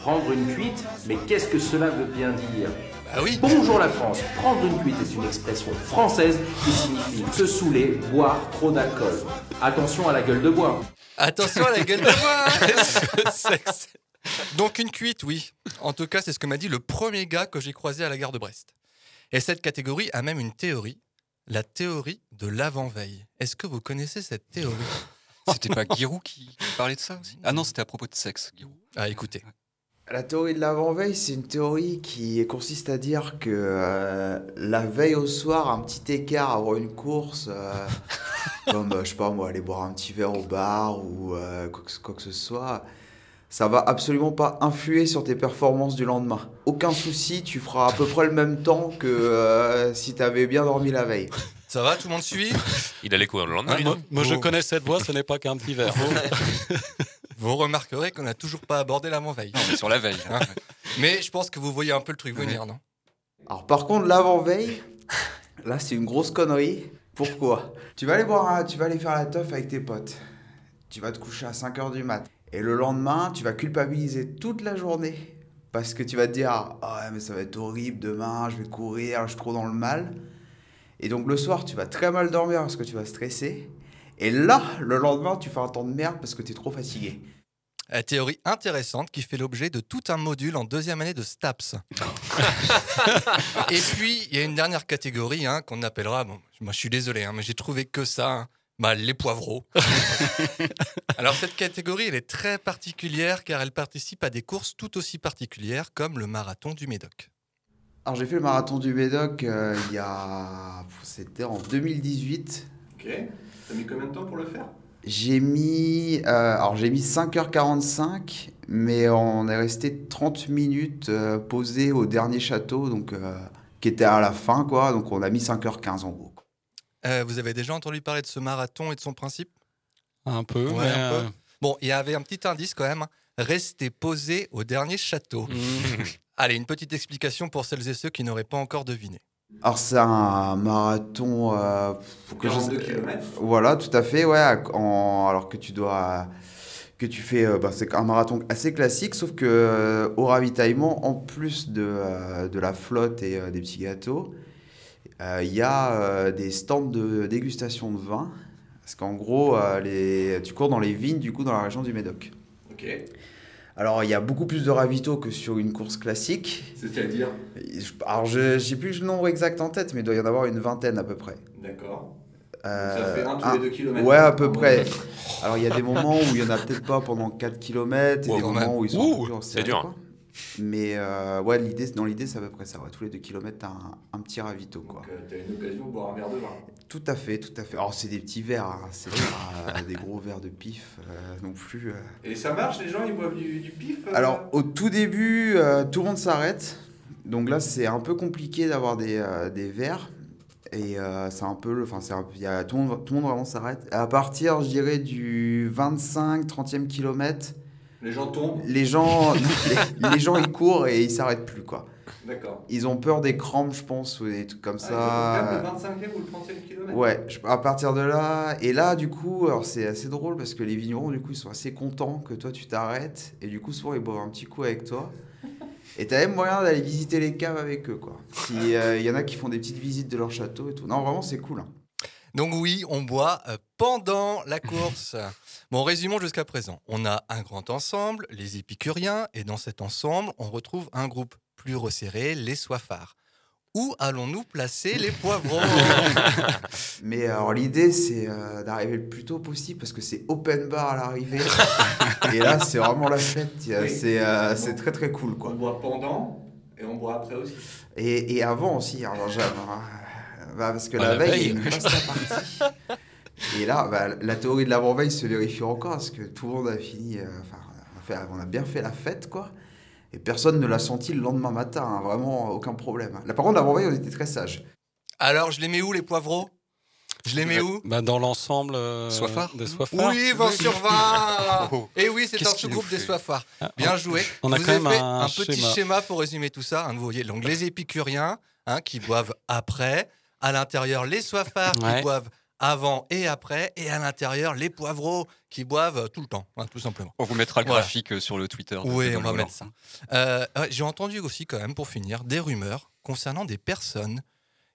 Prendre une cuite Mais qu'est-ce que cela veut bien dire Bah oui. Bonjour la France. Prendre une cuite est une expression française qui signifie se saouler, boire trop d'alcool. Attention à la gueule de bois. Attention à la gueule de bois hein. Donc une cuite, oui. En tout cas, c'est ce que m'a dit le premier gars que j'ai croisé à la gare de Brest. Et cette catégorie a même une théorie, la théorie de l'avant-veille. Est-ce que vous connaissez cette théorie? C'était pas Giroud qui qui parlait de ça aussi? Ah non, c'était à propos de sexe, Giroud. Ah, écoutez. La théorie de l'avant-veille, c'est une théorie qui consiste à dire que euh, la veille au soir, un petit écart avant une course, euh, comme, euh, je sais pas moi, aller boire un petit verre au bar ou euh, quoi, que, quoi que ce soit, ça va absolument pas influer sur tes performances du lendemain. Aucun souci, tu feras à peu près le même temps que euh, si tu avais bien dormi la veille. Ça va, tout le monde suit Il allait courir le lendemain. Ah, moi, moi, je connais cette voix, ce n'est pas qu'un petit verre. Vous remarquerez qu'on n'a toujours pas abordé l'avant-veille. Sur la veille. hein. Mais je pense que vous voyez un peu le truc venir, non? Alors par contre, l'avant-veille, là c'est une grosse connerie. Pourquoi? Tu vas aller boire, un- tu vas aller faire la teuf avec tes potes. Tu vas te coucher à 5h du mat. Et le lendemain, tu vas culpabiliser toute la journée. Parce que tu vas te dire, ah ouais, mais ça va être horrible demain, je vais courir, je suis trop dans le mal. Et donc le soir, tu vas très mal dormir parce que tu vas stresser. Et là, le lendemain, tu fais un temps de merde parce que tu es trop fatigué. La théorie intéressante qui fait l'objet de tout un module en deuxième année de STAPS. Et puis, il y a une dernière catégorie hein, qu'on appellera, bon, moi je suis désolé, hein, mais j'ai trouvé que ça, hein, bah, les poivreaux. Alors cette catégorie, elle est très particulière car elle participe à des courses tout aussi particulières comme le marathon du Médoc. Alors j'ai fait le marathon du Médoc euh, il y a... C'était en 2018. Ok. T'as mis combien de temps pour le faire? J'ai mis, euh, alors j'ai mis 5h45, mais on est resté 30 minutes euh, posé au dernier château, donc euh, qui était à la fin, quoi. Donc on a mis 5h15 en gros. Euh, vous avez déjà entendu parler de ce marathon et de son principe? Un peu, Ouais, mais, un peu. Bon, il y avait un petit indice quand même. hein. Restez posé au dernier château. Allez, une petite explication pour celles et ceux qui n'auraient pas encore deviné. Alors c'est un marathon. euh, que je- 42 kilomètres. Voilà, tout à fait, ouais. en- alors que tu dois. Que tu fais. euh, bah, c'est un marathon assez classique, sauf que euh, au ravitaillement, en plus de, euh, de la flotte et euh, des petits gâteaux, euh, il y a euh, des stands de dégustation de vin. Parce qu'en gros, euh, les, tu cours dans les vignes, du coup, dans la région du Médoc. Ok. Alors, il y a beaucoup plus de ravitaux que sur une course classique. C'est-à-dire Alors, je j'ai plus le nombre exact en tête, mais il doit y en avoir une vingtaine à peu près. D'accord. Euh, Ça fait un tous un- les deux kilomètres. Ouais, à peu près. Alors, il y a des moments où il y en a peut-être pas pendant 4 km et Wow, des moments même. où ils sont c'est dur. Mais euh, ouais, l'idée, dans l'idée, c'est à peu près ça. Ouais. Tous les 2 km, t'as un, un petit ravito. Quoi. Donc, euh, t'as une occasion de boire un verre de vin. Tout à fait, tout à fait. Alors, c'est des petits verres, hein. c'est pas euh, des gros verres de pif euh, non plus. Et ça marche, les gens, ils boivent du, du pif Alors, au tout début, tout le monde s'arrête. Donc là, c'est un peu compliqué d'avoir des, des verres. Et c'est un peu, le- enfin, y a, tout, le monde, tout le monde vraiment s'arrête. À partir, je dirais, du 25-30e kilomètre, Les gens tombent. les gens, les, les gens ils courent et ils s'arrêtent plus, quoi. D'accord. Ils ont peur des crampes, je pense, ou des trucs comme ça. Ah, le 25e ou le 30e kilomètre Ouais, je- à partir de là, et là, du coup, alors c'est assez drôle parce que les vignerons, du coup, ils sont assez contents que toi tu t'arrêtes, et du coup, souvent ils boivent un petit coup avec toi. Et t'as même moyen d'aller visiter les caves avec eux, quoi. Il y en a qui font des petites visites de leur château et tout. Non, vraiment, c'est cool. hein. Donc oui, on boit euh, pendant la course. Bon, résumons jusqu'à présent. On a un grand ensemble, les épicuriens, et dans cet ensemble, on retrouve un groupe plus resserré, les soifards. Où allons-nous placer les poivrons Mais alors, l'idée, c'est euh, d'arriver le plus tôt possible parce que c'est open bar à l'arrivée. et là, c'est vraiment la fête. Oui. C'est euh, c'est très, très cool, quoi. On boit pendant et on boit après aussi. Et, et avant aussi, alors j'avais- bah, parce que la, la veille, veille. partie. Et là, bah, la théorie de l'avant-veille se vérifie encore parce que tout le monde a fini, euh, enfin, on a, fait- on a bien fait la fête, quoi. Et personne ne l'a senti le lendemain matin, hein, vraiment aucun problème. Là, par contre, l'avant-veille, on était très sages. Alors, je les mets où les poivrons Je les mets où? bah, Dans l'ensemble euh, Soifard des soifards. Oui, 20 sur 20 Et oui, c'est un sous-groupe des soifards. Ah, Bien joué. on a Vous quand avez même fait un petit schéma. schéma pour résumer tout ça. hein, vous voyez, donc les épicuriens hein, qui boivent après, à l'intérieur les soifards Ouais. qui boivent avant et après, et à l'intérieur les poivreaux qui boivent tout le temps, hein, tout simplement. On vous mettra le Voilà. graphique euh, sur le Twitter. Oui, on va mettre ça. Euh, J'ai entendu aussi, quand même, pour finir, des rumeurs concernant des personnes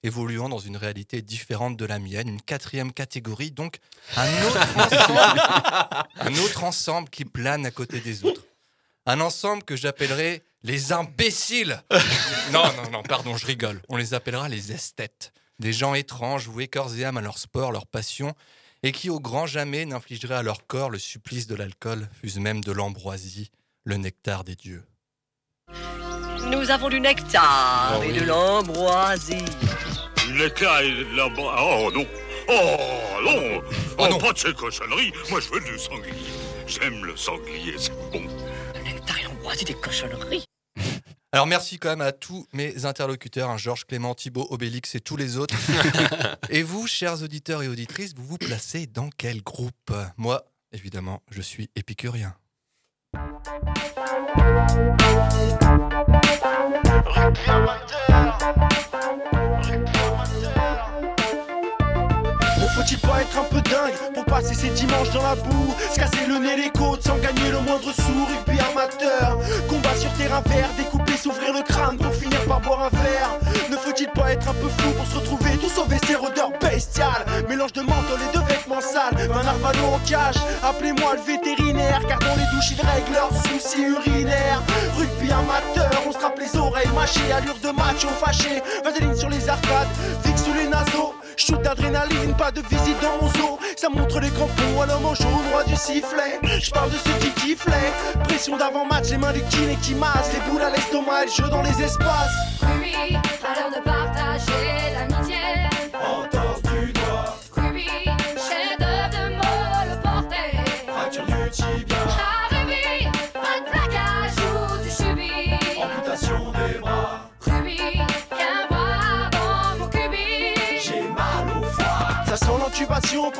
évoluant dans une réalité différente de la mienne, une quatrième catégorie, donc un autre ensemble, un autre ensemble qui plane à côté des autres. Un ensemble que j'appellerai les imbéciles. Non, non, non, pardon, je rigole. On les appellera les esthètes. Des gens étranges, voués corps et âme à leur sport, leur passion, et qui au grand jamais n'infligeraient à leur corps le supplice de l'alcool, fût-ce même de l'ambroisie, le nectar des dieux. Nous avons du nectar Oh et oui. de l'ambroisie. Du nectar et de la... Oh non Oh non Oh, pas de ces cochonneries Moi je veux du sanglier. J'aime le sanglier, c'est bon. Nectar et l'ambroisie des cochonneries. Alors merci quand même à tous mes interlocuteurs, hein, Georges, Clément, Thibault, Obélix et tous les autres. et vous, chers auditeurs et auditrices, vous vous placez dans quel groupe? Moi, évidemment, je suis épicurien. Faut-il pas être un peu dingue pour passer ses dimanches dans la boue Se casser le nez les côtes sans gagner le moindre sou Rugby amateur, combat sur terrain vert Découper, s'ouvrir le crâne pour finir un verre Ne faut-il pas être un peu fou pour se retrouver tous au vestiaire odeur bestiale? Mélange de menthol et de vêtements sales Un arvalo en cage, appelez-moi le vétérinaire Car dans les douches ils règlent leurs soucis urinaires Rugby amateur, on se rappe les oreilles mâchées Allure de macho fâché, vaseline sur les arcades Fixe sous les naseaux Shoot d'adrénaline, pas de visite dans mon zoo. Ça montre les crampons à l'homme en jaune, roi du sifflet. Je parle de ceux qui kifflaient. Pression d'avant-match, les mains du kiné qui massent. Les boules à l'estomac le jeu dans les espaces. Ruby, à l'heure de partager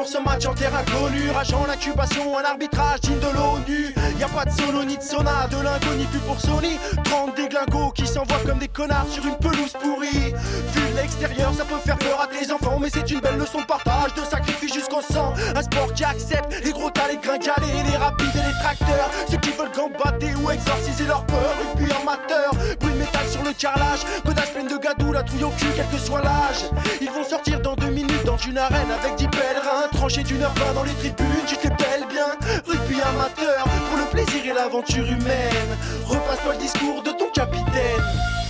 ce match en terre inconnue. Rageant l'incubation, un arbitrage digne de l'ONU. Y a pas de solo ni de sauna, de lingot ni plus pour Sony. 30 déglingos qui s'envoient comme des connards sur une pelouse pourrie. Vu l'extérieur, ça peut faire peur à tes enfants, mais c'est une belle leçon de partage, de sacrifice jusqu'au sang. Un sport qui accepte les gros tas, les gringalés, les rapides et les tracteurs. Ceux qui veulent gambader ou exorciser leur peur, rugby amateur. Bruit de métal sur le carrelage, godage pleine de gadou, la trouille au cul, quel que soit l'âge. Ils vont sortir dans deux minutes dans une arène avec 10 pèlerins, tranchés d'une heure vingt dans les tribunes, tu te les pelles bien. Rugby amateur, pour le plaisir et l'aventure humaine. Repasse-toi le discours de ton capitaine.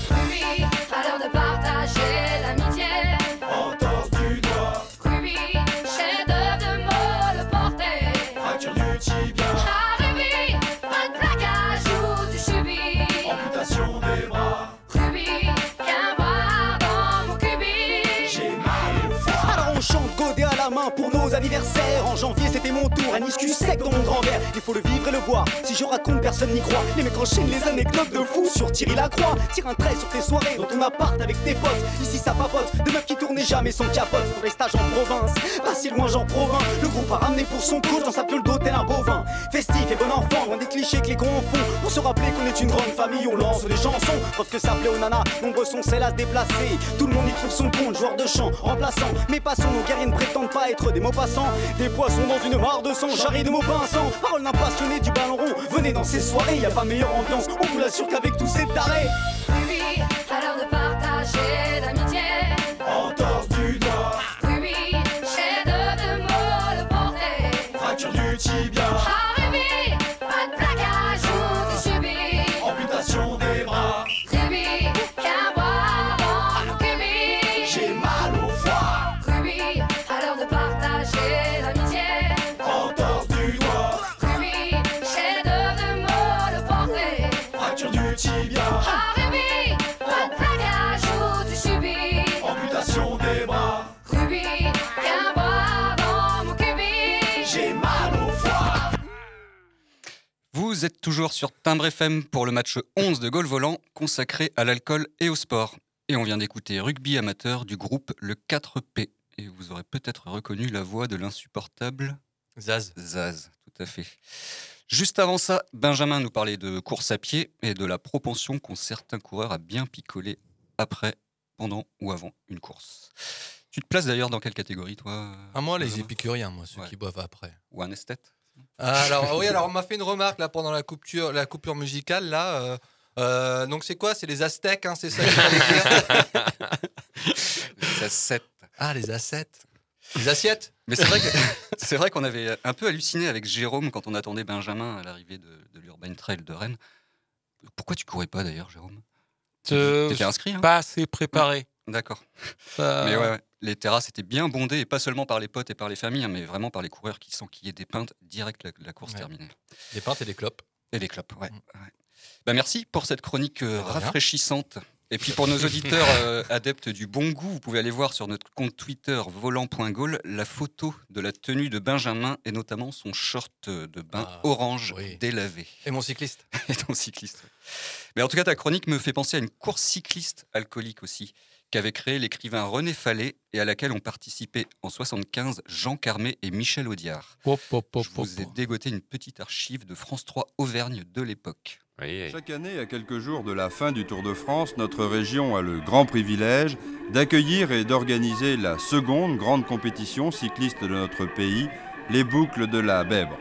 Un iscu sec dans mon grand verre. Il faut le vivre et le voir. Si je raconte, personne n'y croit. Les mecs enchaînent les anecdotes de fou sur Thierry Lacroix. Tire un trait sur tes soirées dans ton appart avec tes potes. Ici, ça papote. De meufs qui tournaient jamais sans capote. Pour les stages en province. Pas si loin, j'en provins. Le groupe a ramené pour son coach dans sa piole d'eau tel un bovin. Festif et bon enfant, loin des clichés que les cons font. Pour se rappeler qu'on est une grande famille, on lance des chansons. Preuve que ça plaît aux nanas. Nombreux sont celles à se déplacer. Tout le monde y trouve son compte, joueur de chant, remplaçant. Mais passons, nos guerriers ne prétendent pas être des mots passants. Des poissons dans une mare de sang, charrie de mots pinçants. Parole d'un passionné du ballon rond. Venez dans ces soirées, y a pas meilleure ambiance. On vous l'assure qu'avec tous ces tarés. Oui, à l'heure de partager Vous êtes toujours sur Timbre FM pour le match 11 de Gaulle Volant consacré à l'alcool et au sport. Et on vient d'écouter Rugby Amateur du groupe Le 4P. Et vous aurez peut-être reconnu la voix de l'insupportable Zaz. Zaz, tout à fait. Juste avant ça, Benjamin nous parlait de course à pied et de la propension qu'ont certains coureurs à bien picoler après, pendant ou avant une course. Tu te places d'ailleurs dans quelle catégorie, toi Ah, moi, les épicuriens, moi, ceux Ouais. qui boivent après. Ou un esthète? Alors, oui, alors on m'a fait une remarque là pendant la coupure, la coupure musicale là. euh, euh, donc c'est quoi? C'est les Aztèques, hein, c'est ça qu'il fallait dire? Les assiettes. Ah, les assiettes. Les assiettes Mais c'est vrai que c'est vrai qu'on avait un peu halluciné avec Jérôme quand on attendait Benjamin à l'arrivée de, de l'Urban Trail de Rennes. Pourquoi tu courais pas d'ailleurs, Jérôme? T'étais inscrit hein? Pas assez préparé. D'accord. Euh, Mais ouais, ouais, les terrasses étaient bien bondées, et pas seulement par les potes et par les familles, hein, mais vraiment par les coureurs qui s'enquillaient des pintes direct la, la course Ouais. terminée. Des pintes et des clopes. Et des clopes, ouais. Bah, merci pour cette chronique euh, rafraîchissante. Et puis pour nos auditeurs euh, adeptes du bon goût, vous pouvez aller voir sur notre compte Twitter volant.gaulle la photo de la tenue de Benjamin et notamment son short de bain Ah, orange oui. délavé. Et mon cycliste. Et ton cycliste. Mais en tout cas, ta chronique me fait penser à une course cycliste alcoolique aussi, qu'avait créée l'écrivain René Fallet et à laquelle ont participé en 75 Jean Carmé et Michel Audiard. Pop, pop, pop, Je vous ai dégoté une petite archive de France 3 Auvergne de l'époque. Chaque année, à quelques jours de la fin du Tour de France, notre région a le grand privilège d'accueillir et d'organiser la seconde grande compétition cycliste de notre pays, les boucles de la Bèbre.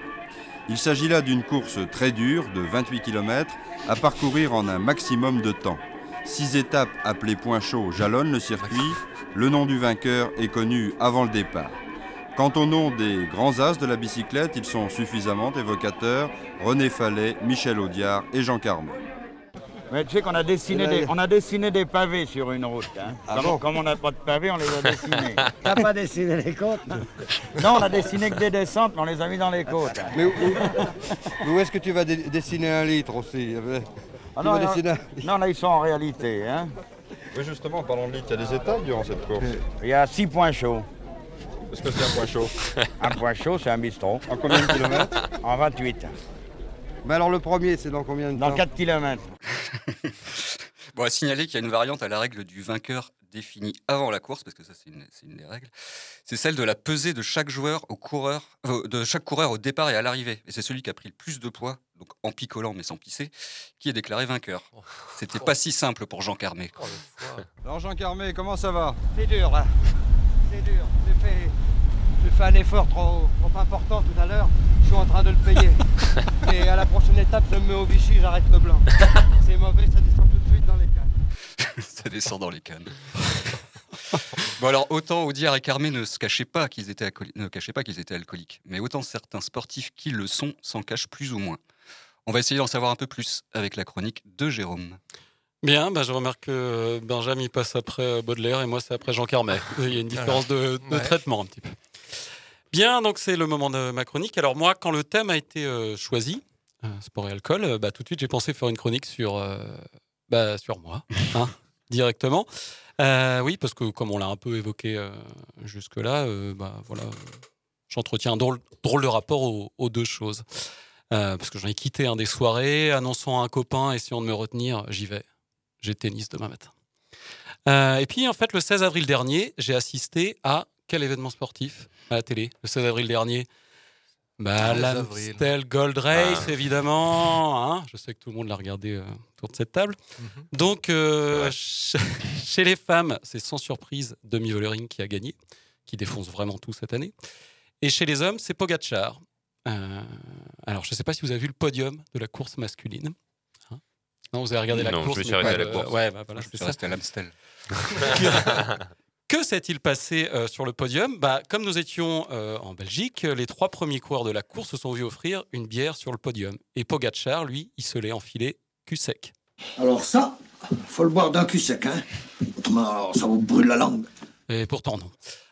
Il s'agit là d'une course très dure de 28 km à parcourir en un maximum de temps. Six étapes appelées points chauds jalonnent le circuit. Le nom du vainqueur est connu avant le départ. Quant au nom des grands as de la bicyclette, ils sont suffisamment évocateurs René Fallet, Michel Audiard et Jean Carmet. Mais tu sais qu'on a dessiné des, on a dessiné des pavés sur une route. Hein. Ah comme, bon comme on n'a pas de pavés, on les a dessinés. T'as pas dessiné les côtes non, on a dessiné que des descentes, mais on les a mis dans les côtes. Mais où, où est-ce que tu vas dessiner un litre aussi Ah non, là ils sont en réalité. Hein. Oui, justement, parlons de litre. Il y a des étapes durant cette course. Il y a six points chauds. Est-ce que c'est un point chaud? Un point chaud, c'est un bistrot. En combien de kilomètres? En 28. Mais alors le premier, c'est dans combien de Dans temps? 4 km. Bon, à signaler qu'il y a une variante à la règle du vainqueur définie avant la course, parce que ça c'est une, des règles. C'est celle de la pesée de chaque joueur au coureur, euh, de chaque coureur au départ et à l'arrivée. Et c'est celui qui a pris le plus de poids, donc en picolant mais sans pisser, qui est déclaré vainqueur. C'était pas si simple pour Jean Carmé. Alors Jean Carmet, comment ça va? C'est dur là. C'est dur. J'ai fait, j'ai fait un effort trop, trop important tout à l'heure. Je suis en train de le payer. Et à la prochaine étape, je me mets au Vichy, j'arrête le blanc. C'est mauvais, ça descend tout de suite. ça descend dans les cannes. bon alors autant Audiard et Carmé ne se cachaient pas qu'ils étaient alcooli- ne cachaient pas qu'ils étaient alcooliques, mais autant certains sportifs qui le sont s'en cachent plus ou moins. On va essayer d'en savoir un peu plus avec la chronique de Jérôme. Bien, bah, je remarque que Benjamin il passe après euh, Baudelaire et moi c'est après Jean Carmet. Il y a une différence de, de Ouais. traitement un petit peu. Bien, donc c'est le moment de ma chronique. Alors moi, quand le thème a été euh, choisi, euh, sport et alcool, euh, bah, tout de suite j'ai pensé faire une chronique sur, euh, bah, sur moi, hein, directement. Euh, oui, parce que comme on l'a un peu évoqué euh, jusque-là, euh, bah, voilà, j'entretiens un drôle, drôle de rapport aux, aux deux choses. Parce que j'en ai quitté un des soirées, annonçant à un copain, essayant de me retenir, j'y vais. J'ai tennis demain matin. Et puis, en fait, le 16 avril dernier, j'ai assisté à quel événement sportif? À la télé Le 16 avril dernier bah, 15 l'Amstel Gold Race, évidemment. hein. Je sais que tout le monde l'a regardé euh, autour de cette table. Donc, euh, ch- chez les femmes, c'est sans surprise Demi Vollering qui a gagné, qui défonce vraiment tout cette année. Et chez les hommes, c'est Pogacar. Euh, alors, je ne sais pas si vous avez vu le podium de la course masculine. Hein non, vous avez regardé la Non, course. je me suis arrêté pas à la course. Ouais, bah voilà, Je me suis resté à l'Amstel. Que s'est-il passé euh, sur le podium? Bah, Comme nous étions euh, en Belgique, les trois premiers coureurs de la course se sont vus offrir une bière sur le podium. Et Pogacar, lui, il se l'est enfilé cul sec. Alors ça, faut le boire d'un cul sec, hein. Autrement, ça vous brûle la langue. Et pourtant, non.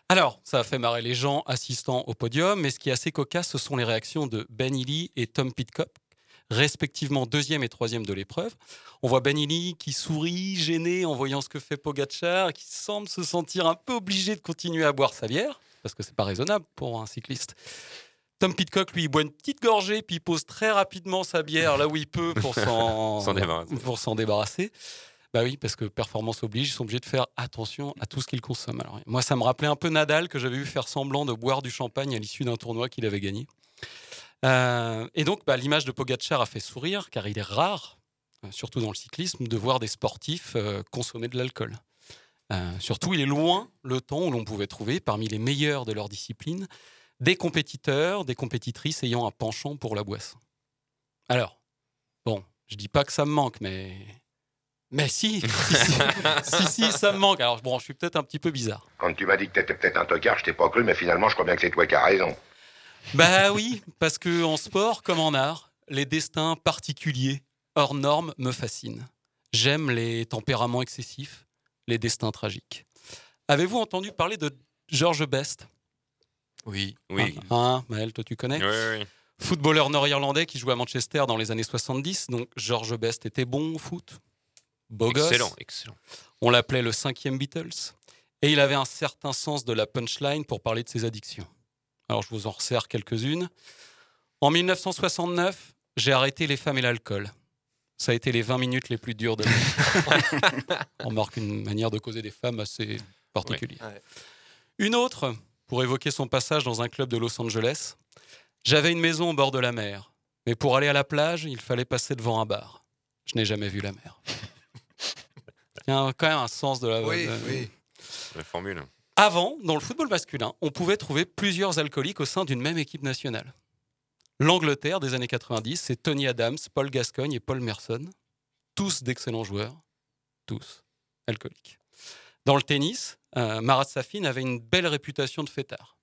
Alors, ça a fait marrer les gens assistant au podium, mais ce qui est assez cocasse, ce sont les réactions de Ben Ely et Tom Pitcock, respectivement deuxième et troisième de l'épreuve. On voit Ben Ely qui sourit, gêné en voyant ce que fait Pogacar, qui semble se sentir un peu obligé de continuer à boire sa bière, parce que c'est pas raisonnable pour un cycliste. Tom Pitcock, lui, il boit une petite gorgée, puis il pose très rapidement sa bière là où il peut pour s'en S'en débarrasser. pour s'en débarrasser. Bah oui, parce que performance oblige, ils sont obligés de faire attention à tout ce qu'ils consomment. Alors, moi, ça me rappelait un peu Nadal que j'avais vu faire semblant de boire du champagne à l'issue d'un tournoi qu'il avait gagné. Euh, et donc, bah, l'image de Pogacar a fait sourire, car il est rare, euh, surtout dans le cyclisme, de voir des sportifs euh, consommer de l'alcool. Surtout, il est loin le temps où l'on pouvait trouver, parmi les meilleurs de leur discipline, des compétiteurs, des compétitrices ayant un penchant pour la boisson. Alors, bon, je dis pas que ça me manque, mais. Mais si, si, si, si, si, ça me manque. Alors, bon, je suis peut-être un petit peu bizarre. Quand tu m'as dit que t'étais peut-être un tocard, je t'ai pas cru, mais finalement, je crois bien que c'est toi qui as raison. Bah oui, parce que en sport comme en art, les destins particuliers, hors normes, me fascinent. J'aime les tempéraments excessifs, les destins tragiques. Avez-vous entendu parler de George Best? Oui. Oui. Hein, Maël, toi tu connais? Oui, oui, oui. Footballeur nord-irlandais qui jouait à Manchester dans les années 70. Donc George Best était bon au foot. Beau gosse. Excellent, excellent. On l'appelait le cinquième Beatles. Et il avait un certain sens de la punchline pour parler de ses addictions. Alors je vous en resserre quelques-unes. En 1969, j'ai arrêté les femmes et l'alcool. Ça a été les 20 minutes les plus dures de ma vie. On marque une manière de causer des femmes assez particulière. Une autre, pour évoquer son passage dans un club de Los Angeles. J'avais une maison au bord de la mer, mais pour aller à la plage, il fallait passer devant un bar. Je n'ai jamais vu la mer. Il y a quand même un sens de la. Oui, de- oui. La formule. Avant, dans le football masculin, on pouvait trouver plusieurs alcooliques au sein d'une même équipe nationale. L'Angleterre des années 90, c'est Tony Adams, Paul Gascogne et Paul Merson. Tous d'excellents joueurs, tous alcooliques. Dans le tennis, euh, Marat Safin avait une belle réputation de fêtard.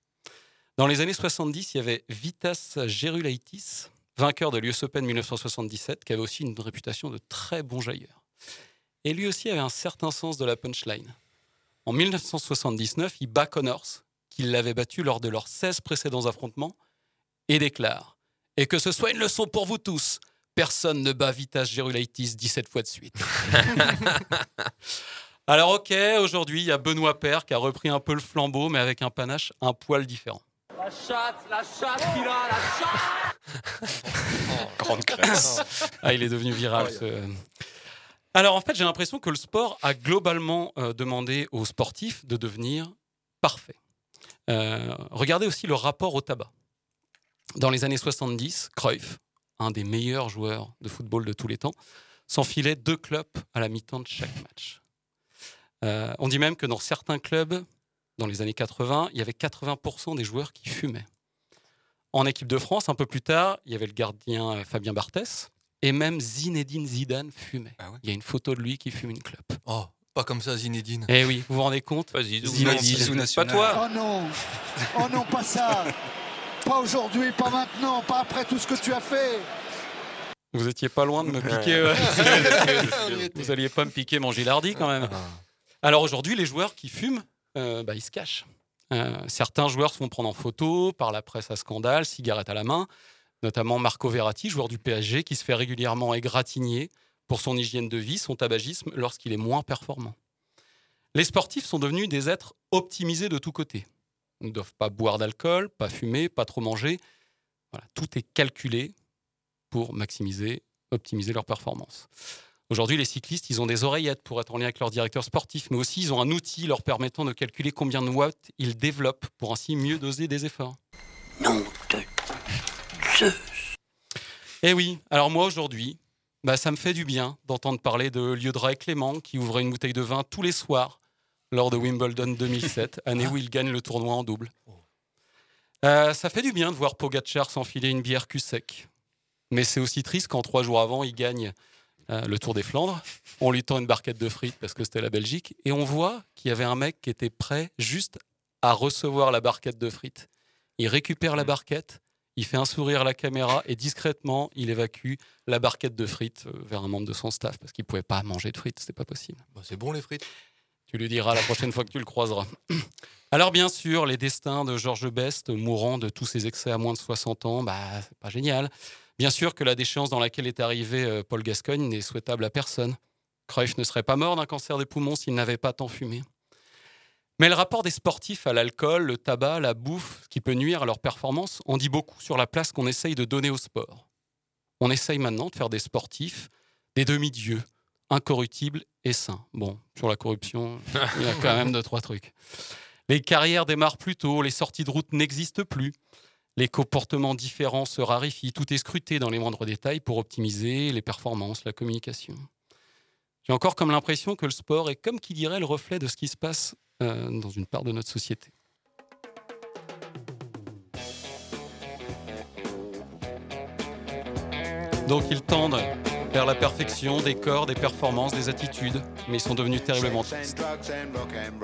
Dans les années 70, il y avait Vitas Gerulaitis, vainqueur de l'US Open 1977, qui avait aussi une réputation de très bon jailleur. Et lui aussi avait un certain sens de la punchline. En 1979, il bat Connors, qui l'avait battu lors de leurs 16 précédents affrontements, et déclare Et que ce soit une leçon pour vous tous, personne ne bat Vitas Gerulaitis 17 fois de suite. Alors, ok, aujourd'hui, il y a Benoît Père qui a repris un peu le flambeau, mais avec un panache un poil différent. La chatte, la chatte qu'il a, la chatte Grande crème. ah, il est devenu viral. ce- Alors en fait, j'ai l'impression que le sport a globalement euh, demandé aux sportifs de devenir parfaits. Euh, regardez aussi le rapport au tabac. Dans les années 70, Cruyff, un des meilleurs joueurs de football de tous les temps, s'enfilait deux clopes à la mi-temps de chaque match. Euh, on dit même que dans certains clubs, dans les années 80, il y avait 80% des joueurs qui fumaient. En équipe de France, un peu plus tard, il y avait le gardien Fabien Barthès et même Zinedine Zidane fumait. Il y a une photo de lui qui fume une clope. Oh, pas comme ça, Zinedine. Eh oui, vous vous rendez compte Zidane. Pas toi Oh non Oh non, pas ça Pas aujourd'hui, pas maintenant, pas après tout ce que tu as fait Vous étiez pas loin de me piquer. Ouais. vous alliez pas me piquer mon Gilardi quand même. Alors aujourd'hui, les joueurs qui fument, euh, bah, ils se cachent. Euh, certains joueurs se font prendre en photo par la presse à scandale, cigarette à la main, notamment Marco Verratti, joueur du PSG, qui se fait régulièrement égratigner pour son hygiène de vie, son tabagisme, lorsqu'il est moins performant. Les sportifs sont devenus des êtres optimisés de tous côtés. Ils ne doivent pas boire d'alcool, pas fumer, pas trop manger. Voilà, tout est calculé pour maximiser, optimiser leur performance. Aujourd'hui, les cyclistes, ils ont des oreillettes pour être en lien avec leur directeur sportif, mais aussi ils ont un outil leur permettant de calculer combien de watts ils développent pour ainsi mieux doser des efforts. Non de Eh oui, alors moi aujourd'hui, bah, ça me fait du bien d'entendre parler de Liodra et Clément qui ouvraient une bouteille de vin tous les soirs lors de Wimbledon 2007, année où il gagne le tournoi en double. Euh, ça fait du bien de voir Pogacar s'enfiler une bière cul sec. Mais c'est aussi triste quand trois jours avant, il gagne euh, le Tour des Flandres. On lui tend une barquette de frites parce que c'était la Belgique. Et on voit qu'il y avait un mec qui était prêt juste à recevoir la barquette de frites. Il récupère la barquette, il fait un sourire à la caméra et discrètement, il évacue la barquette de frites euh, vers un membre de son staff parce qu'il ne pouvait pas manger de frites, c'était pas possible. Bah, c'est bon les frites. Tu lui diras la prochaine fois que tu le croiseras. Alors bien sûr, les destins de Georges Best, mourant de tous ses excès à moins de 60 ans, bah, c'est pas génial. Bien sûr que la déchéance dans laquelle est arrivé euh, Paul Gascogne n'est souhaitable à personne. Cruyff ne serait pas mort d'un cancer des poumons s'il n'avait pas tant fumé. Mais le rapport des sportifs à l'alcool, le tabac, la bouffe, ce qui peut nuire à leur performance, en dit beaucoup sur la place qu'on essaye de donner au sport. On essaye maintenant de faire des sportifs des demi-dieux, incorruptibles et sains. Bon, sur la corruption, il y a quand même deux, trois trucs. Les carrières démarrent plus tôt, les sorties de route n'existent plus. Les comportements différents se raréfient, tout est scruté dans les moindres détails pour optimiser les performances, la communication. J'ai encore comme l'impression que le sport est comme qui dirait le reflet de ce qui se passe dans une part de notre société. Donc ils tendent vers la perfection des corps, des performances, des attitudes, mais ils sont devenus terriblement tristes.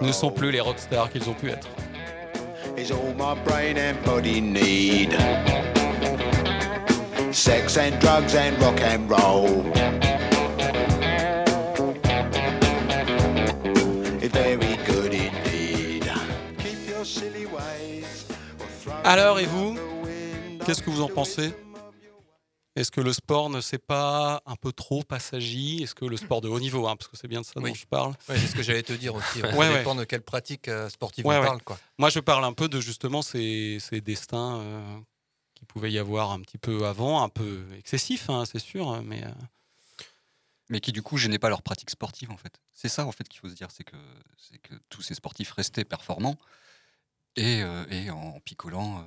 Ils ne sont plus les rockstars qu'ils ont pu être. is all my brain and body need. Sex and drugs and rock and roll. It's very Alors, et vous? Qu'est-ce que vous en pensez? Est-ce que le sport ne s'est pas un peu trop passagie Est-ce que le sport de haut niveau, hein, parce que c'est bien de ça dont Oui. je parle? Ouais, c'est ce que j'allais te dire aussi. Ouais, ça ouais. dépend de quelle pratique euh, sportive Ouais, on ouais. parle. Quoi. Moi, je parle un peu de justement ces, ces destins euh, qui pouvaient y avoir un petit peu avant, un peu excessifs, hein, c'est sûr, mais euh, mais qui du coup gênaient pas leur pratique sportive en fait. C'est ça en fait qu'il faut se dire, c'est que, c'est que tous ces sportifs restaient performants et, euh, et en picolant euh,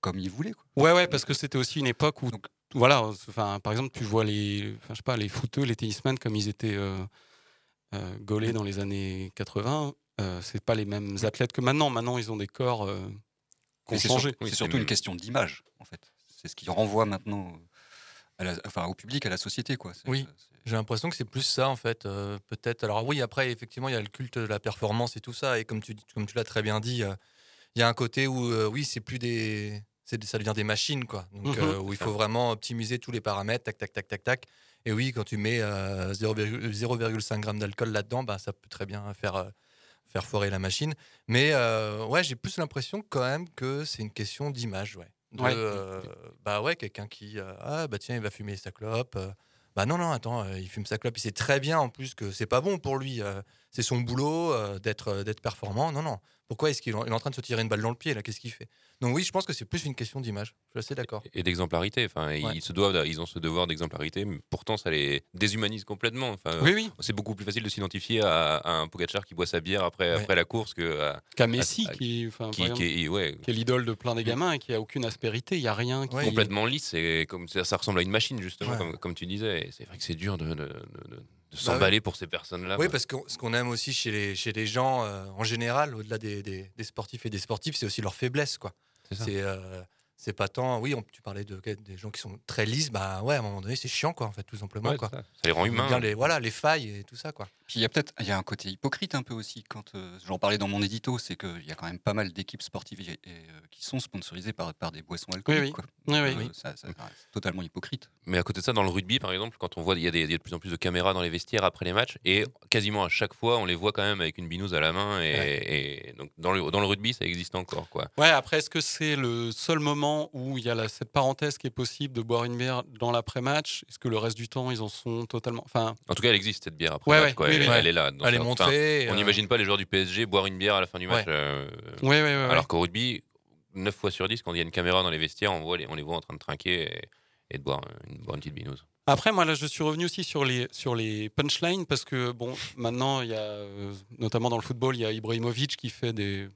comme ils voulaient. Quoi. Ouais, ouais, parce que c'était aussi une époque où, voilà, enfin, par exemple, tu vois les, enfin, je sais pas, les footeux, les tennismen, comme ils étaient euh, euh, gaulés dans les années 80, euh, c'est pas les mêmes athlètes que maintenant. Maintenant, ils ont des corps euh, qui ont changé. c'est surtout une question d'image en fait. C'est ce qui renvoie maintenant à la- enfin, au public, à la société. Quoi. Oui, j'ai l'impression que c'est plus ça en fait. euh, Peut-être. Alors oui, après effectivement il y a le culte de la performance et tout ça. Et comme tu, comme tu l'as très bien dit, euh, il y a un côté où euh, oui, c'est plus des, c'est- ça devient des machines quoi. Donc Mhm. euh, où il faut vraiment optimiser tous les paramètres, tac tac tac tac tac. Et oui, quand tu mets euh, 0,5 0,5 g d'alcool là-dedans, bah, ça peut très bien faire euh, faire foirer la machine. Mais euh, ouais, j'ai plus l'impression quand même que c'est une question d'image, ouais. De, Ouais. euh, bah ouais, quelqu'un qui euh, ah bah tiens, il va fumer sa clope. Bah non non, attends, euh, il fume sa clope, il sait très bien en plus que c'est pas bon pour lui. euh, c'est son boulot euh, d'être d'être performant. Non non. Pourquoi est-ce qu'il est il est en train de se tirer une balle dans le pied là? Qu'est-ce qu'il fait? Donc oui, je pense que c'est plus une question d'image. Je suis assez d'accord. Et d'exemplarité. Enfin, Ouais. ils se doivent, ils ont ce devoir d'exemplarité, pourtant ça les déshumanise complètement. Enfin, Oui, oui. C'est beaucoup plus facile de s'identifier à, à un Pogacar qui boit sa bière après, Ouais. après la course que à, Qu'à Messi, à- qui, enfin, par qui, exemple, qui est, ouais, qui est l'idole de plein des gamins et qui a aucune aspérité. Il y a rien qui complètement lisse. Et comme ça, ça ressemble à une machine justement, Ouais. comme, comme tu disais. C'est vrai que c'est dur de, de- de- de- de Bah s'emballer oui. pour ces personnes-là. Oui, parce que ce qu'on aime aussi chez les, chez les gens euh, en général, au-delà des, des- des sportifs et des sportifs, c'est aussi leur faiblesse. quoi. C'est euh, c'est pas tant. Oui, on- tu parlais de, des gens qui sont très lisses. Bah ouais, à un moment donné, c'est chiant, quoi, en fait, tout simplement. Ouais, quoi. ça. Ça les rend humains. bien les, voilà, les failles et tout ça, quoi. Puis il y a peut-être il y a un côté hypocrite un peu aussi quand euh, j'en parlais dans mon édito, c'est qu'il y a quand même pas mal d'équipes sportives et- et, euh, qui sont sponsorisées par, par des boissons alcooliques. oui. quoi. Oui, oui. euh, ça- ça- c'est totalement hypocrite. Mais à côté de ça, dans le rugby, par exemple, quand on voit, il y, a y de plus en plus de caméras dans les vestiaires après les matchs, et quasiment à chaque fois, on les voit quand même avec une binouse à la main. Et, dans le, dans le rugby, ça existe encore. Quoi. Ouais, après, est-ce que c'est le seul moment où il y a la- cette parenthèse qui est possible de boire une bière dans l'après-match? Est-ce que le reste du temps, ils en sont totalement. Enfin, En tout cas, elle existe, cette bière après Ouais, match, ouais, quoi. oui, elle, oui. elle est là. Elle est ça. montrée, on euh, n'imagine pas les joueurs du PSG boire une bière à la fin du match. Ouais. euh, Ouais, ouais, ouais, ouais. Alors qu'au rugby, 9 fois sur 10, quand il y a une caméra dans les vestiaires, on, voit les, on les voit en train de trinquer et, et de boire une, boire une petite binouse. Après, moi, là, je suis revenu aussi sur les, sur les punchlines parce que, bon, maintenant, il y a, euh, notamment dans le football, il y a Ibrahimovic qui fait des,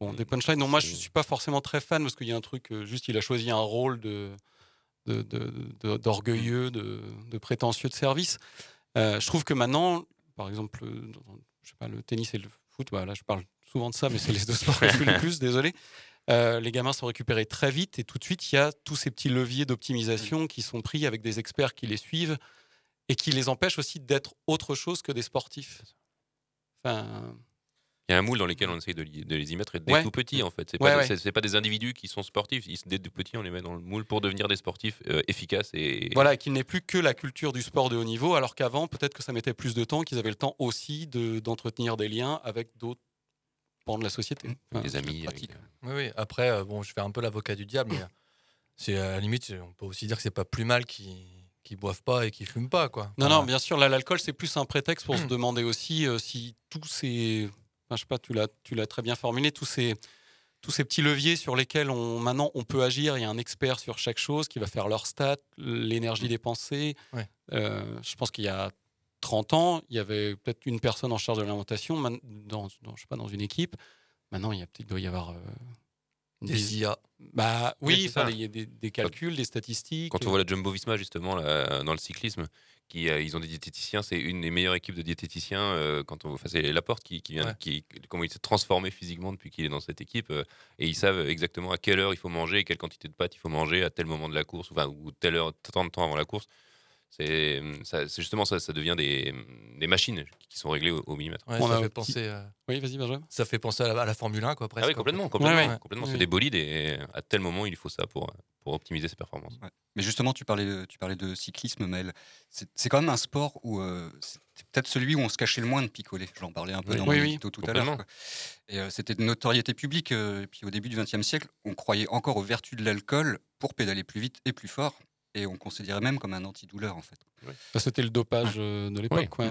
bon, des punchlines. Non, moi, je suis pas forcément très fan parce qu'il y a un truc, euh, juste, il a choisi un rôle de, de- de- de- d'orgueilleux, de, de prétentieux de service. Euh, je trouve que maintenant, par exemple, je sais pas, le tennis et le foot, bah, là, je parle souvent de ça, mais c'est les deux sports que je suis le plus, désolé. Euh, les gamins sont récupérés très vite et tout de suite, il y a tous ces petits leviers d'optimisation qui sont pris avec des experts qui les suivent et qui les empêchent aussi d'être autre chose que des sportifs. Enfin, Il y a un moule dans lequel on essaye de, les y mettre dès Ouais. tout petit en fait. C'est Ouais, pas, ouais. pas des individus qui sont sportifs. Ils- dès tout petit, on les met dans le moule pour devenir des sportifs euh, efficaces et voilà, qu'il n'est plus que la culture du sport de haut niveau, alors qu'avant, peut-être que ça mettait plus de temps, qu'ils avaient le temps aussi de- d'entretenir des liens avec d'autres pans de la société. Enfin, des amis. avec- Oui, oui. Après, euh, bon, je fais un peu l'avocat du diable, mais euh, c'est à la limite, on peut aussi dire que c'est pas plus mal qu'ils qu'ils boivent pas et qu'ils fument pas, quoi. Non, Enfin, non, bien sûr, là, l'alcool, c'est plus un prétexte pour se demander aussi euh, si tous ces. Enfin, je sais pas, tu l'as, tu l'as très bien formulé, tous ces, tous ces petits leviers sur lesquels on, maintenant on peut agir. Il y a un expert sur chaque chose qui va faire leur stats, l'énergie dépensée. Ouais. Euh, je pense qu'il y a 30 ans, il y avait peut-être une personne en charge de l'alimentation dans, dans, je sais pas, dans une équipe. Maintenant, il, y a, peut-être- il doit y avoir. euh, Des IA. Bah Oui, il y a des, des calculs, des statistiques. Quand on voit la Jumbo Visma justement là, dans le cyclisme, qui euh, ils ont des diététiciens, c'est une des meilleures équipes de diététiciens. euh, quand on, enfin, c'est Laporte qui, qui vient, Ouais. qui, comment il s'est transformé physiquement depuis qu'il est dans cette équipe, euh, et ils savent exactement à quelle heure il faut manger, quelle quantité de pâtes il faut manger à tel moment de la course, enfin, ou telle heure, tant de temps avant la course. C'est ça- c'est justement ça, ça devient des, des machines qui sont réglées au, au millimètre. ouais, ça a fait penser. euh, Oui, vas-y, Benjamin. ça fait penser à la, à la Formule 1, quoi, presque. Ah oui, quoi. complètement, complètement, Ouais, ouais. complètement. Oui, C'est oui. des bolides et à tel moment il faut ça pour, pour optimiser ses performances. Ouais. Mais justement, tu parlais, de- tu parlais de cyclisme, Maël. C'est quand même un sport où euh, c'est peut-être celui où on se cachait le moins de picoler. J'en parlais un peu Oui. dans Oui, mon oui, tout à l'heure. Et euh, c'était de notoriété publique. euh, et puis au début du XXe siècle, on croyait encore aux vertus de l'alcool pour pédaler plus vite et plus fort. Et on considérait même comme un antidouleur, en fait. Ça, C'était le dopage euh, de l'époque. Oui. quoi.